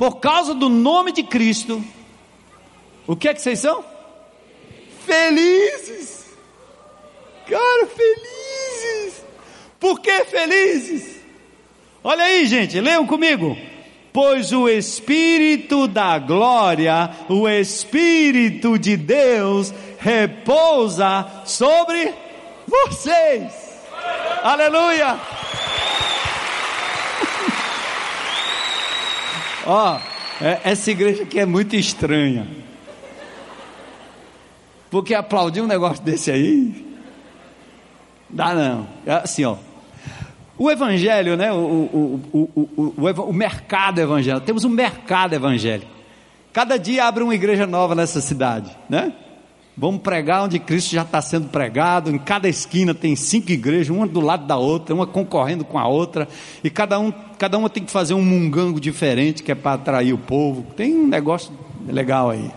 Por causa do nome de Cristo, o que é que vocês são? Felizes. Cara, felizes. Por que felizes? Olha aí, gente, leiam comigo pois o Espírito da glória, o Espírito de Deus, repousa sobre vocês. Aleluia! Ó, oh, essa igreja aqui é muito estranha. Porque aplaudir um negócio desse aí, dá não. É assim, ó. O evangelho, né, o, o, o, o, o mercado evangélico, temos um mercado evangélico. Cada dia abre uma igreja nova nessa cidade, né? Vamos pregar onde Cristo já está sendo pregado. Em cada esquina tem cinco igrejas, uma do lado da outra, uma concorrendo com a outra, e cada, um, cada uma tem que fazer um mungango diferente, que é para atrair o povo. Tem um negócio legal aí.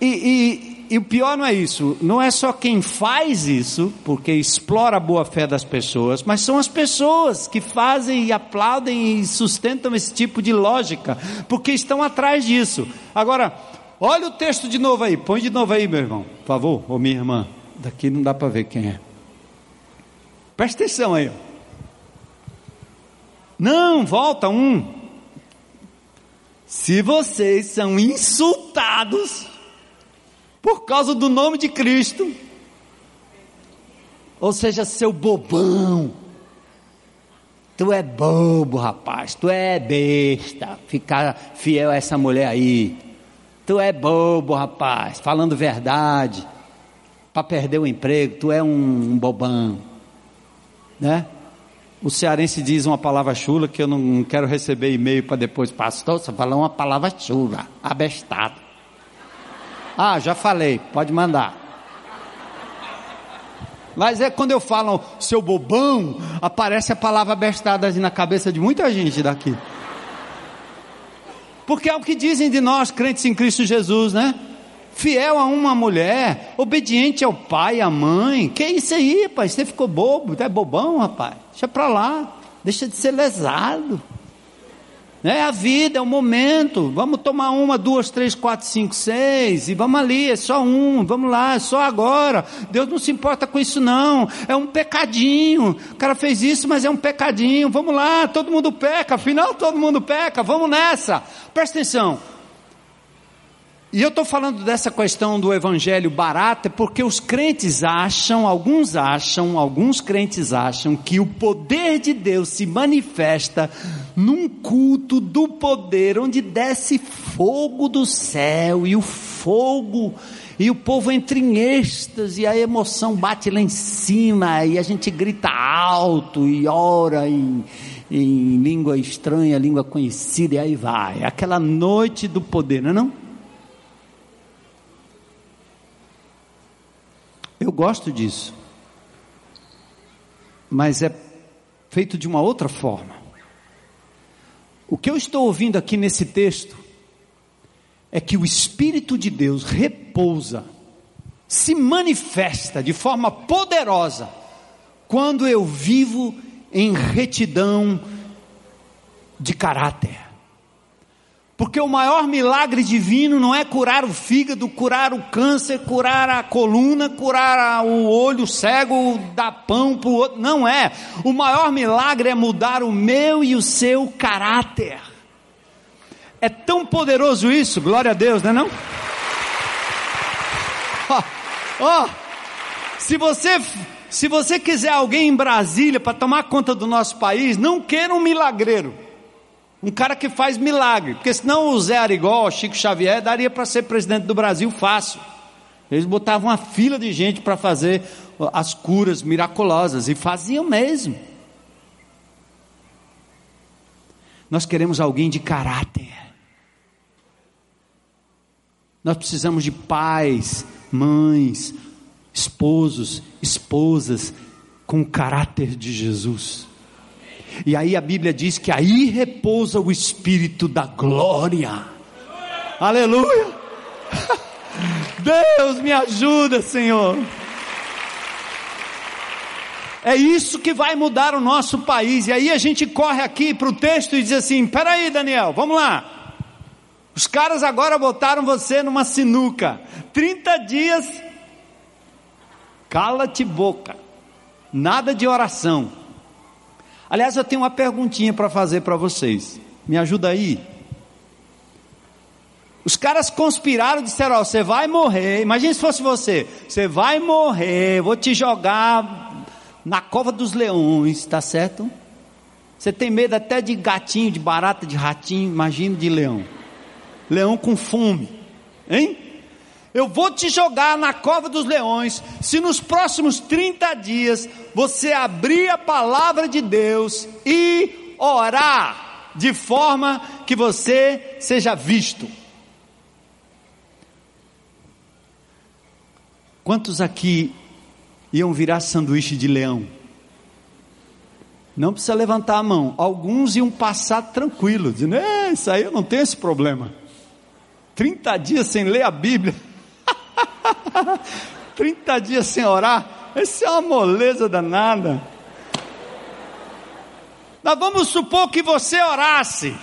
E, e, e o pior não é isso, não é só quem faz isso, porque explora a boa fé das pessoas, mas são as pessoas que fazem e aplaudem e sustentam esse tipo de lógica, porque estão atrás disso. Agora, olha o texto de novo aí, põe de novo aí, meu irmão, por favor, ou minha irmã. Daqui não dá para ver quem é. Presta atenção aí. Não, volta um. Se vocês são insultados por causa do nome de Cristo. Ou seja, seu bobão. Tu é bobo, rapaz. Tu é besta. Ficar fiel a essa mulher aí. Tu é bobo, rapaz. Falando verdade. para perder o emprego, tu é um, um bobão, né? O cearense diz uma palavra chula que eu não quero receber e-mail para depois, pastor, você falou uma palavra chula, abestado. Ah, já falei, pode mandar. Mas é quando eu falo seu bobão, aparece a palavra abestada na cabeça de muita gente daqui. Porque é o que dizem de nós, crentes em Cristo Jesus, né? fiel a uma mulher, obediente ao pai, à mãe. Que isso aí, pai? Você ficou bobo, é bobão, rapaz. Deixa para lá, deixa de ser lesado. É a vida, é o momento. Vamos tomar uma, duas, três, quatro, cinco, seis. E vamos ali, é só um. Vamos lá, é só agora. Deus não se importa com isso, não. É um pecadinho. O cara fez isso, mas é um pecadinho. Vamos lá, todo mundo peca. Afinal, todo mundo peca. Vamos nessa. Presta atenção. E eu estou falando dessa questão do evangelho barato é porque os crentes acham, alguns acham, alguns crentes acham que o poder de Deus se manifesta num culto do poder onde desce fogo do céu e o fogo e o povo entra em êxtase e a emoção bate lá em cima e a gente grita alto e ora em, em língua estranha, língua conhecida e aí vai. Aquela noite do poder, não é não? Eu gosto disso. Mas é feito de uma outra forma. O que eu estou ouvindo aqui nesse texto é que o Espírito de Deus repousa, se manifesta de forma poderosa quando eu vivo em retidão de caráter. Porque o maior milagre divino não é curar o fígado, curar o câncer, curar a coluna, curar o olho cego, dar pão para o outro. Não é. O maior milagre é mudar o meu e o seu caráter. É tão poderoso isso, glória a Deus, não é não? Ó, oh, oh, se você se você quiser alguém em Brasília para tomar conta do nosso país, não queira um milagreiro. Um cara que faz milagre, porque senão o Zé Arigó, Chico Xavier, daria para ser presidente do Brasil fácil. Eles botavam uma fila de gente para fazer as curas miraculosas e faziam mesmo. Nós queremos alguém de caráter. Nós precisamos de pais, mães, esposos, esposas com o caráter de Jesus. E aí a Bíblia diz que aí repousa o Espírito da glória. Aleluia! Deus me ajuda, Senhor. É isso que vai mudar o nosso país. E aí a gente corre aqui para o texto e diz assim: peraí, Daniel, vamos lá. Os caras agora botaram você numa sinuca. 30 dias, cala-te boca. Nada de oração. Aliás, eu tenho uma perguntinha para fazer para vocês. Me ajuda aí. Os caras conspiraram disseram: Ó, você vai morrer. Imagina se fosse você. Você vai morrer. Vou te jogar na cova dos leões, tá certo? Você tem medo até de gatinho, de barata, de ratinho. Imagina de leão. Leão com fome, hein? Eu vou te jogar na cova dos leões, se nos próximos 30 dias você abrir a palavra de Deus e orar de forma que você seja visto. Quantos aqui iam virar sanduíche de leão? Não precisa levantar a mão. Alguns iam passar tranquilo, dizendo: isso aí eu não tenho esse problema. 30 dias sem ler a Bíblia. 30 dias sem orar, isso é uma moleza danada. Nós vamos supor que você orasse,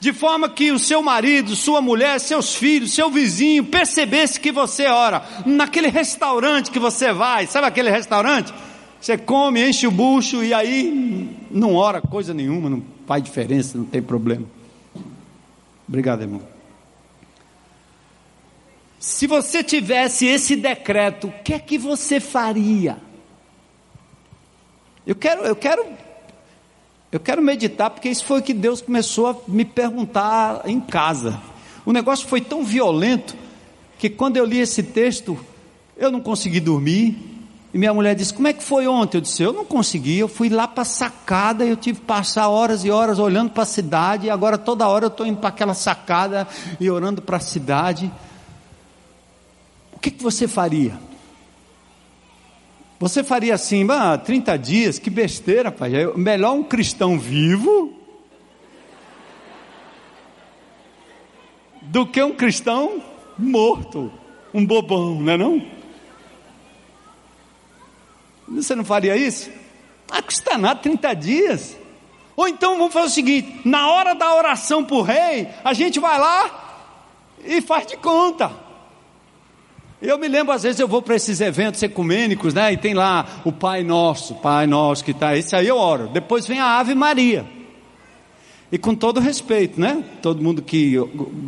de forma que o seu marido, sua mulher, seus filhos, seu vizinho percebesse que você ora. Naquele restaurante que você vai, sabe aquele restaurante? Você come, enche o bucho e aí não ora coisa nenhuma, não faz diferença, não tem problema. Obrigado, irmão. Se você tivesse esse decreto, o que é que você faria? Eu quero, eu quero, eu quero meditar, porque isso foi o que Deus começou a me perguntar em casa. O negócio foi tão violento que quando eu li esse texto, Eu não consegui dormir. E minha mulher disse: Como é que foi ontem? Eu disse: Eu não consegui. Eu fui lá para a sacada. Eu tive que passar horas e horas olhando para a cidade. E agora toda hora eu estou indo para aquela sacada e orando para a cidade. O que, que você faria? Você faria assim, ah, 30 dias, que besteira, pai. É melhor um cristão vivo do que um cristão morto, um bobão, não é não? Você não faria isso? Ah, custa nada 30 dias. Ou então vamos fazer o seguinte: na hora da oração para o rei, a gente vai lá e faz de conta. Eu me lembro, às vezes eu vou para esses eventos ecumênicos, né? E tem lá o Pai Nosso, Pai Nosso que está. Esse aí eu oro. Depois vem a Ave Maria. E com todo respeito, né? Todo mundo que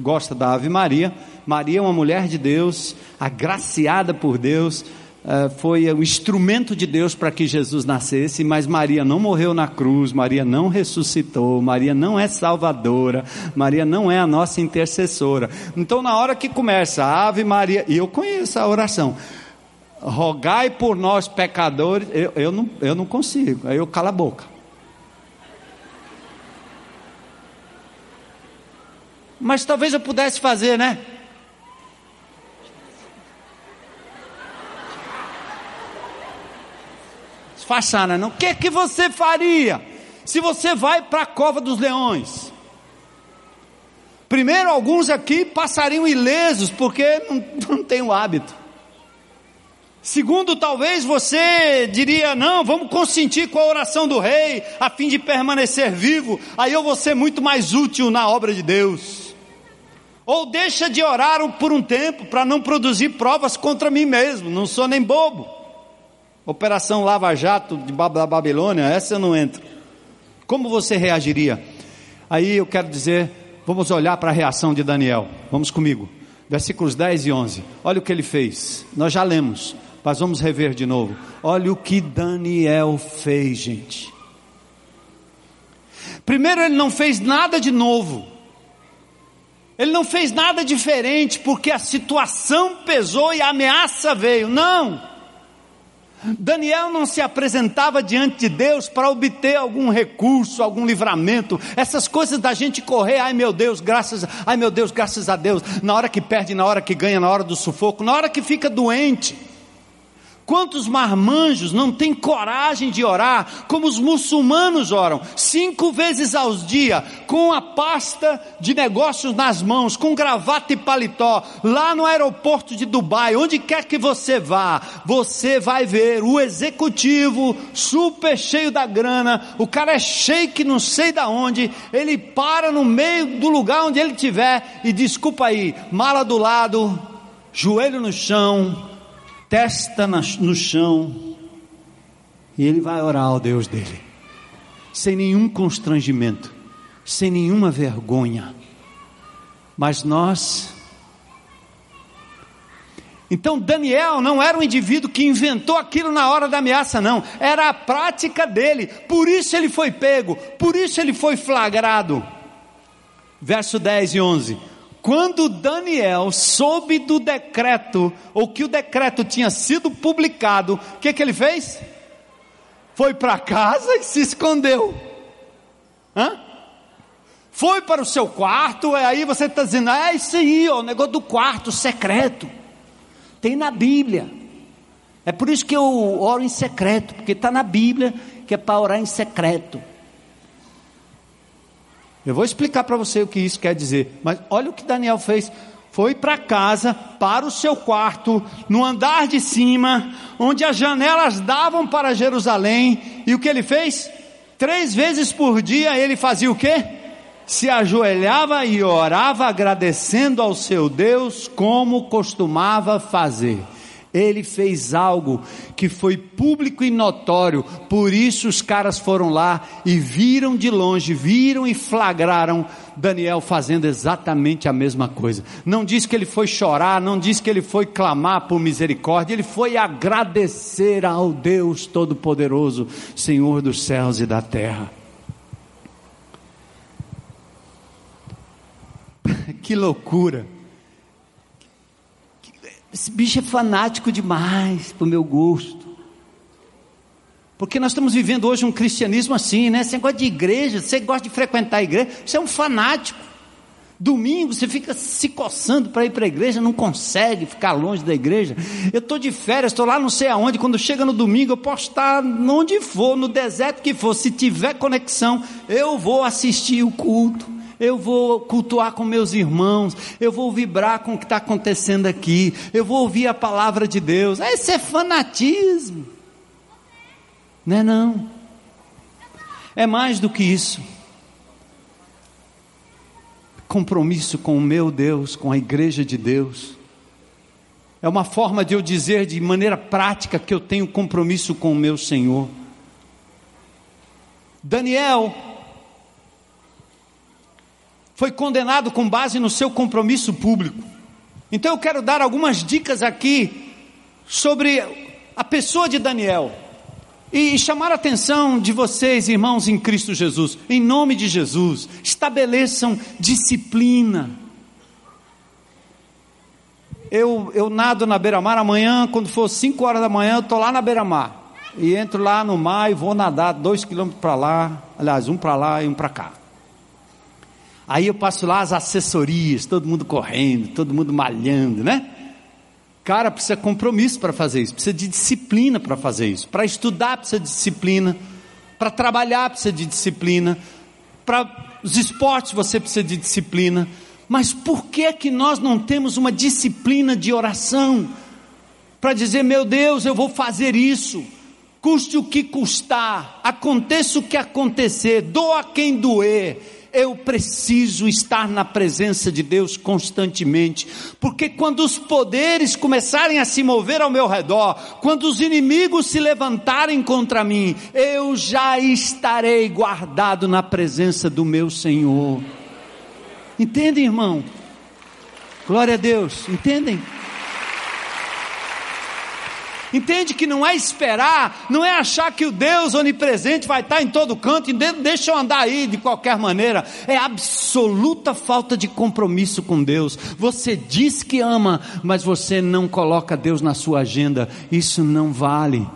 gosta da Ave Maria, Maria é uma mulher de Deus, agraciada por Deus, Uh, foi o instrumento de Deus para que Jesus nascesse, mas Maria não morreu na cruz, Maria não ressuscitou, Maria não é salvadora, Maria não é a nossa intercessora. Então, na hora que começa a Ave Maria, e eu conheço a oração, rogai por nós pecadores, eu, eu, não, eu não consigo, aí eu calo a boca. Mas talvez eu pudesse fazer, né? Faxana, não. O que é que você faria se você vai para a cova dos leões? Primeiro, alguns aqui passariam ilesos porque não, não tem o hábito. Segundo, talvez você diria: não, vamos consentir com a oração do rei, a fim de permanecer vivo, aí eu vou ser muito mais útil na obra de Deus. Ou deixa de orar por um tempo para não produzir provas contra mim mesmo, não sou nem bobo. Operação Lava Jato de da Babilônia, essa eu não entro. Como você reagiria? Aí eu quero dizer, vamos olhar para a reação de Daniel. Vamos comigo. Versículos 10 e 11. Olha o que ele fez. Nós já lemos, mas vamos rever de novo. Olha o que Daniel fez, gente. Primeiro, ele não fez nada de novo. Ele não fez nada diferente porque a situação pesou e a ameaça veio. Não. Daniel não se apresentava diante de Deus para obter algum recurso, algum livramento, essas coisas da gente correr, ai meu Deus, graças, ai meu Deus, graças a Deus, na hora que perde, na hora que ganha, na hora do sufoco, na hora que fica doente. Quantos marmanjos não têm coragem de orar como os muçulmanos oram, cinco vezes ao dia, com a pasta de negócios nas mãos, com gravata e paletó, lá no aeroporto de Dubai, onde quer que você vá, você vai ver o executivo super cheio da grana, o cara é cheio que não sei da onde, ele para no meio do lugar onde ele estiver e desculpa aí, mala do lado, joelho no chão, testa no chão, e ele vai orar ao Deus dele, sem nenhum constrangimento, sem nenhuma vergonha. Mas nós. Então Daniel não era um indivíduo que inventou aquilo na hora da ameaça, não, era a prática dele, por isso ele foi pego, por isso ele foi flagrado. Verso 10 e 11: quando Daniel soube do decreto, ou que o decreto tinha sido publicado, o que, que ele fez? Foi para casa e se escondeu. Hã? Foi para o seu quarto, e aí você está dizendo, é isso aí, ó, o negócio do quarto secreto. Tem na Bíblia. É por isso que eu oro em secreto, porque está na Bíblia que é para orar em secreto. Eu vou explicar para você o que isso quer dizer, mas olha o que Daniel fez. Foi para casa, para o seu quarto, no andar de cima, onde as janelas davam para Jerusalém, e o que ele fez? Três vezes por dia ele fazia o quê? Se ajoelhava e orava agradecendo ao seu Deus, como costumava fazer ele fez algo que foi público e notório, por isso os caras foram lá e viram de longe, viram e flagraram Daniel fazendo exatamente a mesma coisa. Não diz que ele foi chorar, não diz que ele foi clamar por misericórdia, ele foi agradecer ao Deus Todo-Poderoso, Senhor dos céus e da terra. que loucura! Esse bicho é fanático demais para o meu gosto. Porque nós estamos vivendo hoje um cristianismo assim, né? Você gosta de igreja, você gosta de frequentar a igreja, você é um fanático. Domingo você fica se coçando para ir para a igreja, não consegue ficar longe da igreja. Eu estou de férias, estou lá não sei aonde. Quando chega no domingo, eu posso estar onde for, no deserto que for. Se tiver conexão, eu vou assistir o culto. Eu vou cultuar com meus irmãos. Eu vou vibrar com o que está acontecendo aqui. Eu vou ouvir a palavra de Deus. Esse é fanatismo. Não é não. É mais do que isso compromisso com o meu Deus, com a igreja de Deus. É uma forma de eu dizer de maneira prática que eu tenho compromisso com o meu Senhor. Daniel foi condenado com base no seu compromisso público. Então eu quero dar algumas dicas aqui sobre a pessoa de Daniel e chamar a atenção de vocês, irmãos em Cristo Jesus, em nome de Jesus, estabeleçam disciplina. Eu, eu nado na beira-mar amanhã, quando for 5 horas da manhã, eu estou lá na beira-mar. E entro lá no mar e vou nadar dois quilômetros para lá, aliás, um para lá e um para cá. Aí eu passo lá as assessorias, todo mundo correndo, todo mundo malhando, né? Cara, precisa de compromisso para fazer isso, precisa de disciplina para fazer isso. Para estudar, precisa de disciplina. Para trabalhar, precisa de disciplina. Para os esportes, você precisa de disciplina. Mas por que que nós não temos uma disciplina de oração? Para dizer, meu Deus, eu vou fazer isso, custe o que custar, aconteça o que acontecer, doa quem doer, eu preciso estar na presença de Deus constantemente, porque quando os poderes começarem a se mover ao meu redor, quando os inimigos se levantarem contra mim, eu já estarei guardado na presença do meu Senhor. Entendem, irmão? Glória a Deus, entendem? Entende que não é esperar, não é achar que o Deus onipresente vai estar em todo canto e deixa eu andar aí de qualquer maneira. É absoluta falta de compromisso com Deus. Você diz que ama, mas você não coloca Deus na sua agenda. Isso não vale.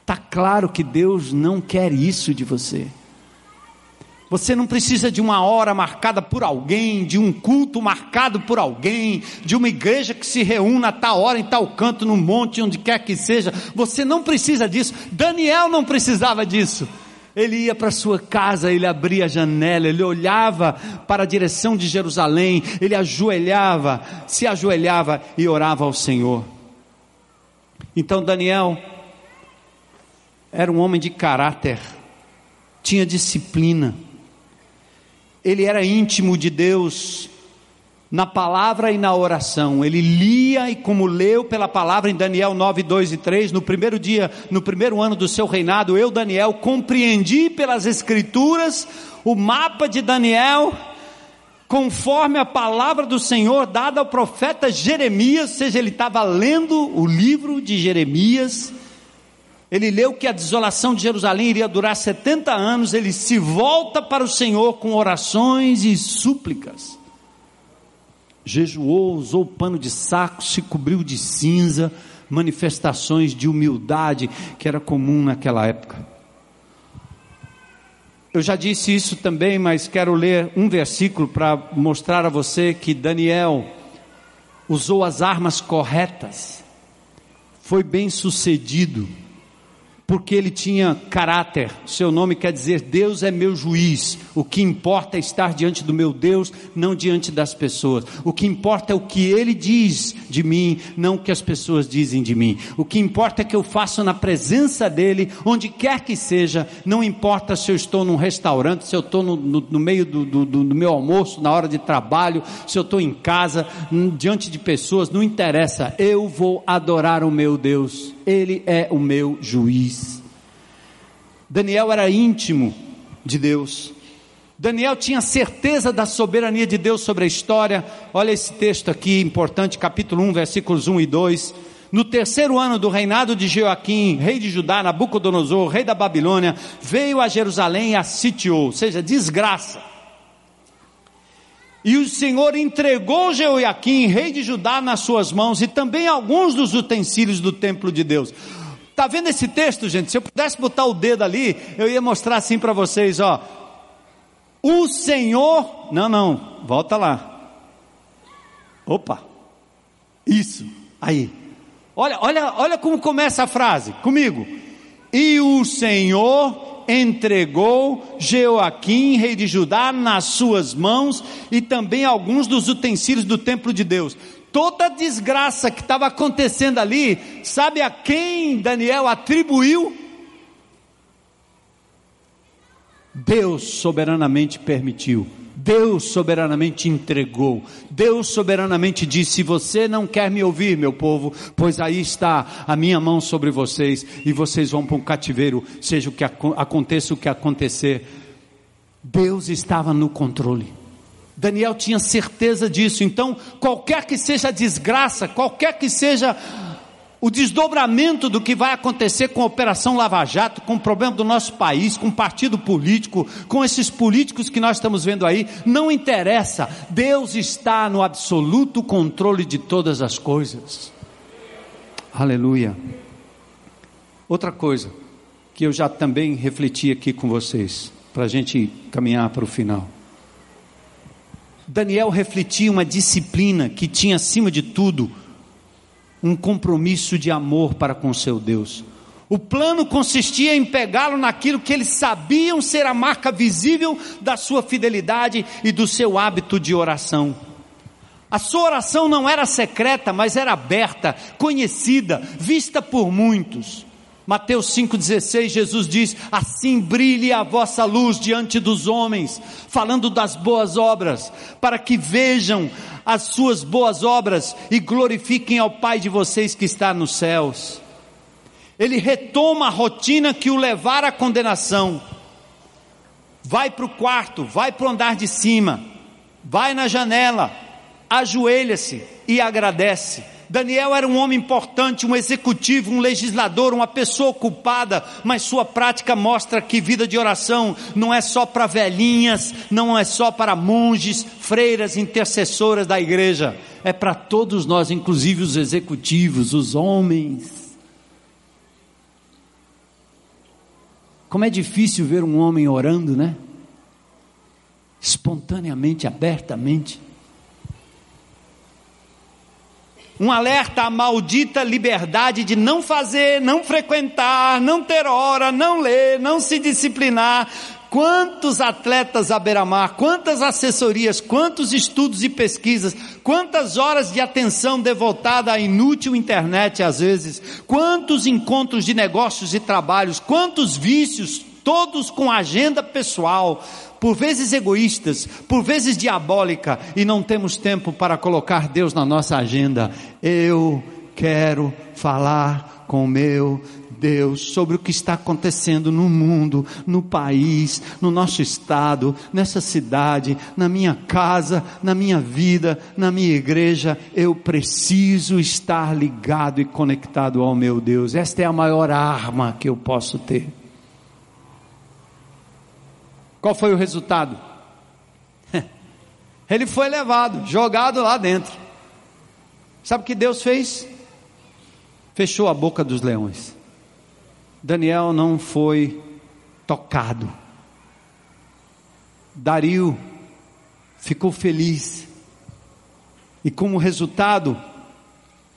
Está claro que Deus não quer isso de você. Você não precisa de uma hora marcada por alguém, de um culto marcado por alguém, de uma igreja que se reúna a tal hora em tal canto, no monte, onde quer que seja. Você não precisa disso. Daniel não precisava disso. Ele ia para sua casa, ele abria a janela, ele olhava para a direção de Jerusalém, ele ajoelhava, se ajoelhava e orava ao Senhor. Então Daniel era um homem de caráter, tinha disciplina ele era íntimo de Deus na palavra e na oração. Ele lia e como leu pela palavra em Daniel 9, 2 e 3, no primeiro dia, no primeiro ano do seu reinado, eu, Daniel, compreendi pelas escrituras o mapa de Daniel, conforme a palavra do Senhor dada ao profeta Jeremias, seja, ele estava lendo o livro de Jeremias, ele leu que a desolação de Jerusalém iria durar 70 anos, ele se volta para o Senhor com orações e súplicas. Jejuou, usou pano de saco, se cobriu de cinza, manifestações de humildade que era comum naquela época. Eu já disse isso também, mas quero ler um versículo para mostrar a você que Daniel usou as armas corretas, foi bem sucedido porque ele tinha caráter. Seu nome quer dizer Deus é meu juiz. O que importa é estar diante do meu Deus, não diante das pessoas. O que importa é o que ele diz de mim, não o que as pessoas dizem de mim. O que importa é que eu faço na presença dele, onde quer que seja. Não importa se eu estou num restaurante, se eu estou no, no, no meio do, do, do meu almoço, na hora de trabalho, se eu estou em casa, diante de pessoas, não interessa. Eu vou adorar o meu Deus ele é o meu juiz. Daniel era íntimo de Deus. Daniel tinha certeza da soberania de Deus sobre a história. Olha esse texto aqui importante, capítulo 1, versículos 1 e 2. No terceiro ano do reinado de Joaquim, rei de Judá, Nabucodonosor, rei da Babilônia, veio a Jerusalém e a sitiou, ou seja, desgraça. E o Senhor entregou Jeoiaquim, rei de Judá, nas suas mãos, e também alguns dos utensílios do templo de Deus. Está vendo esse texto, gente? Se eu pudesse botar o dedo ali, eu ia mostrar assim para vocês, ó. O Senhor, não, não, volta lá. Opa, isso, aí. Olha, olha, olha como começa a frase, comigo. E o Senhor entregou Jeoaquim, rei de Judá, nas suas mãos e também alguns dos utensílios do templo de Deus toda a desgraça que estava acontecendo ali, sabe a quem Daniel atribuiu? Deus soberanamente permitiu, Deus soberanamente entregou, Deus soberanamente disse: Se você não quer me ouvir, meu povo, pois aí está a minha mão sobre vocês e vocês vão para um cativeiro, seja o que aconteça o que acontecer. Deus estava no controle. Daniel tinha certeza disso. Então, qualquer que seja a desgraça, qualquer que seja o desdobramento do que vai acontecer com a Operação Lava Jato, com o problema do nosso país, com o partido político, com esses políticos que nós estamos vendo aí, não interessa. Deus está no absoluto controle de todas as coisas. Aleluia. Outra coisa que eu já também refleti aqui com vocês, para a gente caminhar para o final. Daniel refletia uma disciplina que tinha, acima de tudo, um compromisso de amor para com seu Deus. O plano consistia em pegá-lo naquilo que eles sabiam ser a marca visível da sua fidelidade e do seu hábito de oração. A sua oração não era secreta, mas era aberta, conhecida, vista por muitos. Mateus 5,16, Jesus diz: Assim brilhe a vossa luz diante dos homens, falando das boas obras, para que vejam as suas boas obras e glorifiquem ao Pai de vocês que está nos céus. Ele retoma a rotina que o levara à condenação. Vai para o quarto, vai para o andar de cima, vai na janela, ajoelha-se e agradece Daniel era um homem importante, um executivo, um legislador, uma pessoa ocupada, mas sua prática mostra que vida de oração não é só para velhinhas, não é só para monges, freiras, intercessoras da igreja, é para todos nós, inclusive os executivos, os homens. Como é difícil ver um homem orando, né? Espontaneamente, abertamente. Um alerta à maldita liberdade de não fazer, não frequentar, não ter hora, não ler, não se disciplinar. Quantos atletas à beira-mar, quantas assessorias, quantos estudos e pesquisas, quantas horas de atenção devotada à inútil internet às vezes, quantos encontros de negócios e trabalhos, quantos vícios, todos com agenda pessoal, por vezes egoístas, por vezes diabólica, e não temos tempo para colocar Deus na nossa agenda. Eu quero falar com meu Deus sobre o que está acontecendo no mundo, no país, no nosso estado, nessa cidade, na minha casa, na minha vida, na minha igreja. Eu preciso estar ligado e conectado ao meu Deus. Esta é a maior arma que eu posso ter. Qual foi o resultado? Ele foi levado, jogado lá dentro. Sabe o que Deus fez? Fechou a boca dos leões. Daniel não foi tocado. Dario ficou feliz. E como resultado,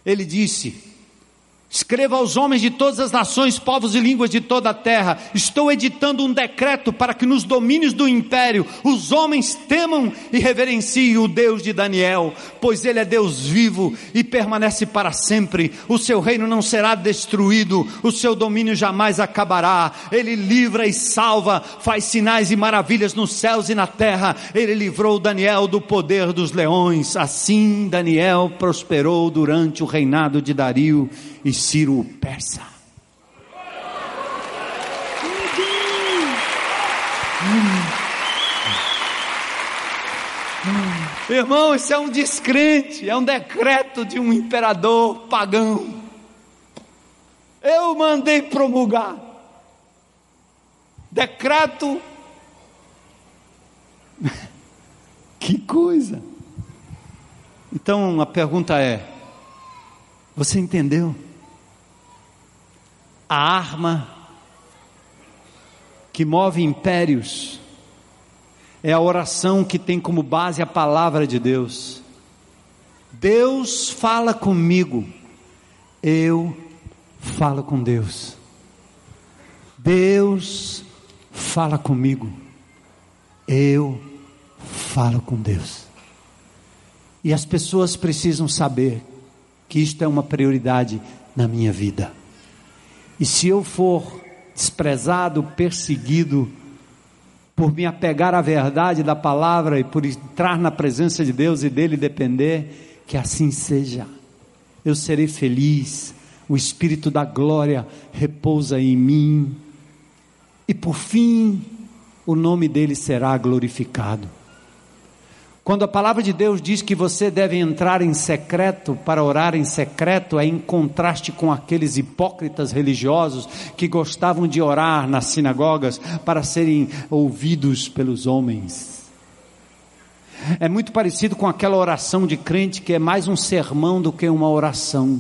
ele disse: Escreva aos homens de todas as nações, povos e línguas de toda a terra: Estou editando um decreto para que nos domínios do império os homens temam e reverenciem o Deus de Daniel, pois ele é Deus vivo e permanece para sempre. O seu reino não será destruído, o seu domínio jamais acabará. Ele livra e salva, faz sinais e maravilhas nos céus e na terra. Ele livrou Daniel do poder dos leões. Assim Daniel prosperou durante o reinado de Dario e Ciro o persa. Irmão, isso é um descrente, é um decreto de um imperador pagão. Eu mandei promulgar. Decreto Que coisa! Então a pergunta é: você entendeu? A arma que move impérios é a oração que tem como base a palavra de Deus. Deus fala comigo, eu falo com Deus. Deus fala comigo, eu falo com Deus. E as pessoas precisam saber que isto é uma prioridade na minha vida. E se eu for desprezado, perseguido, por me apegar à verdade da palavra e por entrar na presença de Deus e dele depender, que assim seja. Eu serei feliz, o Espírito da glória repousa em mim, e por fim, o nome dele será glorificado. Quando a palavra de Deus diz que você deve entrar em secreto para orar em secreto, é em contraste com aqueles hipócritas religiosos que gostavam de orar nas sinagogas para serem ouvidos pelos homens. É muito parecido com aquela oração de crente que é mais um sermão do que uma oração.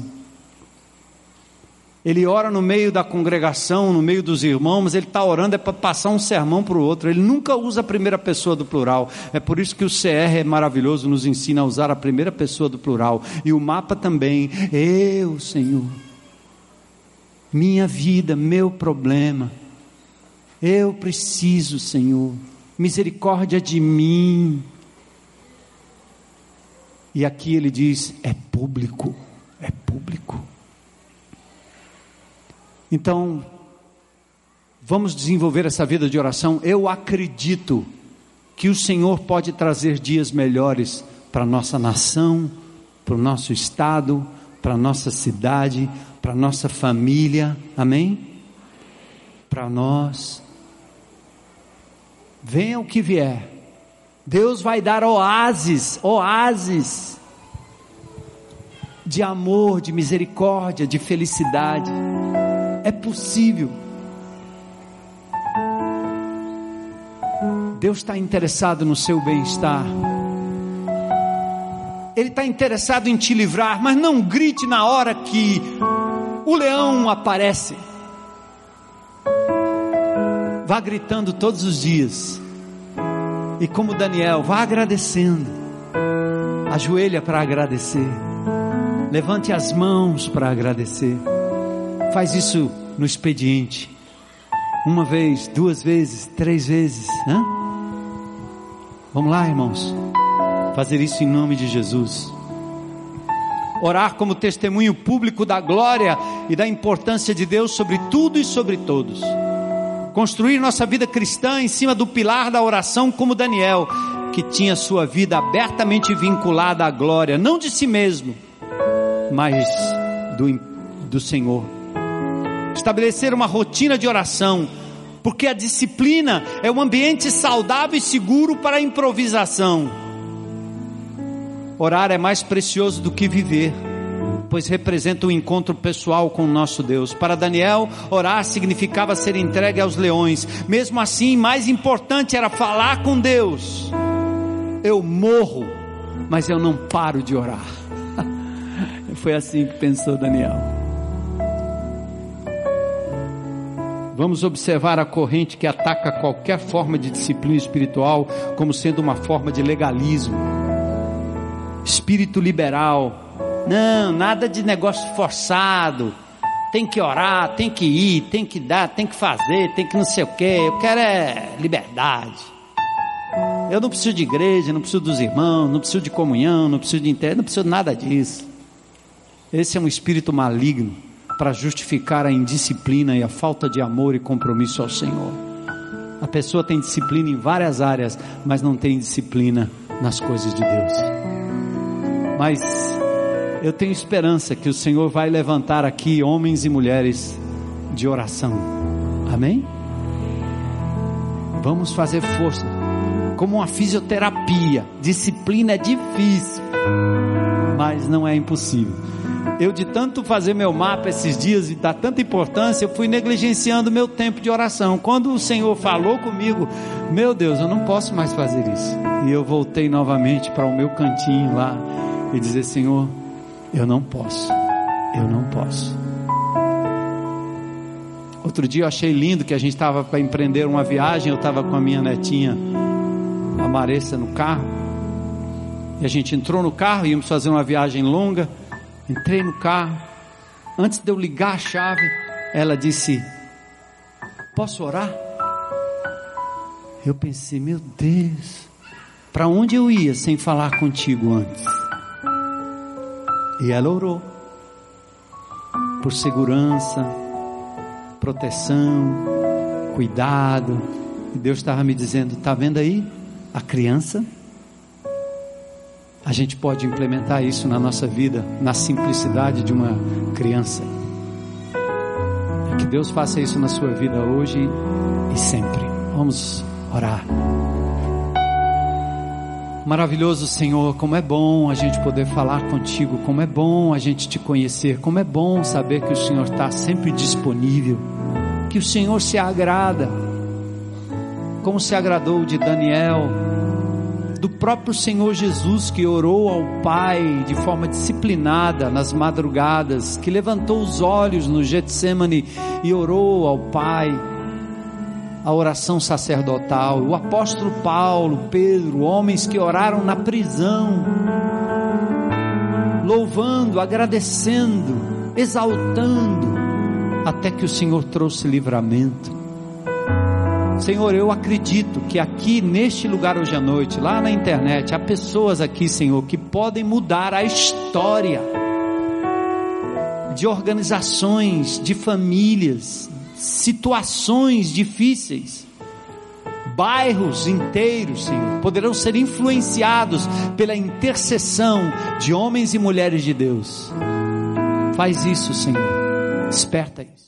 Ele ora no meio da congregação, no meio dos irmãos, mas ele está orando é para passar um sermão para o outro. Ele nunca usa a primeira pessoa do plural. É por isso que o CR é maravilhoso, nos ensina a usar a primeira pessoa do plural. E o mapa também. Eu, Senhor. Minha vida, meu problema. Eu preciso, Senhor. Misericórdia de mim. E aqui ele diz: é público, é público. Então, vamos desenvolver essa vida de oração. Eu acredito que o Senhor pode trazer dias melhores para a nossa nação, para o nosso estado, para a nossa cidade, para a nossa família. Amém? Para nós. Venha o que vier. Deus vai dar oásis, oásis de amor, de misericórdia, de felicidade. É possível. Deus está interessado no seu bem-estar. Ele está interessado em te livrar, mas não grite na hora que o leão aparece. Vá gritando todos os dias. E como Daniel, vá agradecendo. Ajoelha para agradecer. Levante as mãos para agradecer. Faz isso no expediente. Uma vez, duas vezes, três vezes. Né? Vamos lá, irmãos. Fazer isso em nome de Jesus. Orar como testemunho público da glória e da importância de Deus sobre tudo e sobre todos. Construir nossa vida cristã em cima do pilar da oração, como Daniel, que tinha sua vida abertamente vinculada à glória, não de si mesmo, mas do, do Senhor estabelecer uma rotina de oração, porque a disciplina é um ambiente saudável e seguro para a improvisação. Orar é mais precioso do que viver, pois representa um encontro pessoal com o nosso Deus. Para Daniel, orar significava ser entregue aos leões. Mesmo assim, mais importante era falar com Deus. Eu morro, mas eu não paro de orar. Foi assim que pensou Daniel. Vamos observar a corrente que ataca qualquer forma de disciplina espiritual como sendo uma forma de legalismo. Espírito liberal. Não, nada de negócio forçado. Tem que orar, tem que ir, tem que dar, tem que fazer, tem que não sei o quê. Eu quero é liberdade. Eu não preciso de igreja, não preciso dos irmãos, não preciso de comunhão, não preciso de internet, não preciso de nada disso. Esse é um espírito maligno para justificar a indisciplina e a falta de amor e compromisso ao Senhor. A pessoa tem disciplina em várias áreas, mas não tem disciplina nas coisas de Deus. Mas eu tenho esperança que o Senhor vai levantar aqui homens e mulheres de oração. Amém? Vamos fazer força. Como uma fisioterapia. Disciplina é difícil, mas não é impossível. Eu, de tanto fazer meu mapa esses dias e dar tanta importância, eu fui negligenciando meu tempo de oração. Quando o Senhor falou comigo, meu Deus, eu não posso mais fazer isso. E eu voltei novamente para o meu cantinho lá e dizer: Senhor, eu não posso, eu não posso. Outro dia eu achei lindo que a gente estava para empreender uma viagem, eu estava com a minha netinha, a Maressa, no carro. E a gente entrou no carro, íamos fazer uma viagem longa. Entrei no carro. Antes de eu ligar a chave, ela disse: Posso orar? Eu pensei, meu Deus, para onde eu ia sem falar contigo antes? E ela orou por segurança, proteção, cuidado. E Deus estava me dizendo: está vendo aí a criança? A gente pode implementar isso na nossa vida, na simplicidade de uma criança. Que Deus faça isso na sua vida hoje e sempre. Vamos orar. Maravilhoso Senhor, como é bom a gente poder falar contigo, como é bom a gente te conhecer, como é bom saber que o Senhor está sempre disponível, que o Senhor se agrada, como se agradou de Daniel, do próprio Senhor Jesus que orou ao Pai de forma disciplinada nas madrugadas, que levantou os olhos no Getsemane e orou ao Pai a oração sacerdotal, o apóstolo Paulo, Pedro, homens que oraram na prisão, louvando, agradecendo, exaltando, até que o Senhor trouxe livramento. Senhor, eu acredito que aqui neste lugar hoje à noite, lá na internet, há pessoas aqui, Senhor, que podem mudar a história de organizações, de famílias, situações difíceis, bairros inteiros, Senhor, poderão ser influenciados pela intercessão de homens e mulheres de Deus. Faz isso, Senhor. Desperta isso.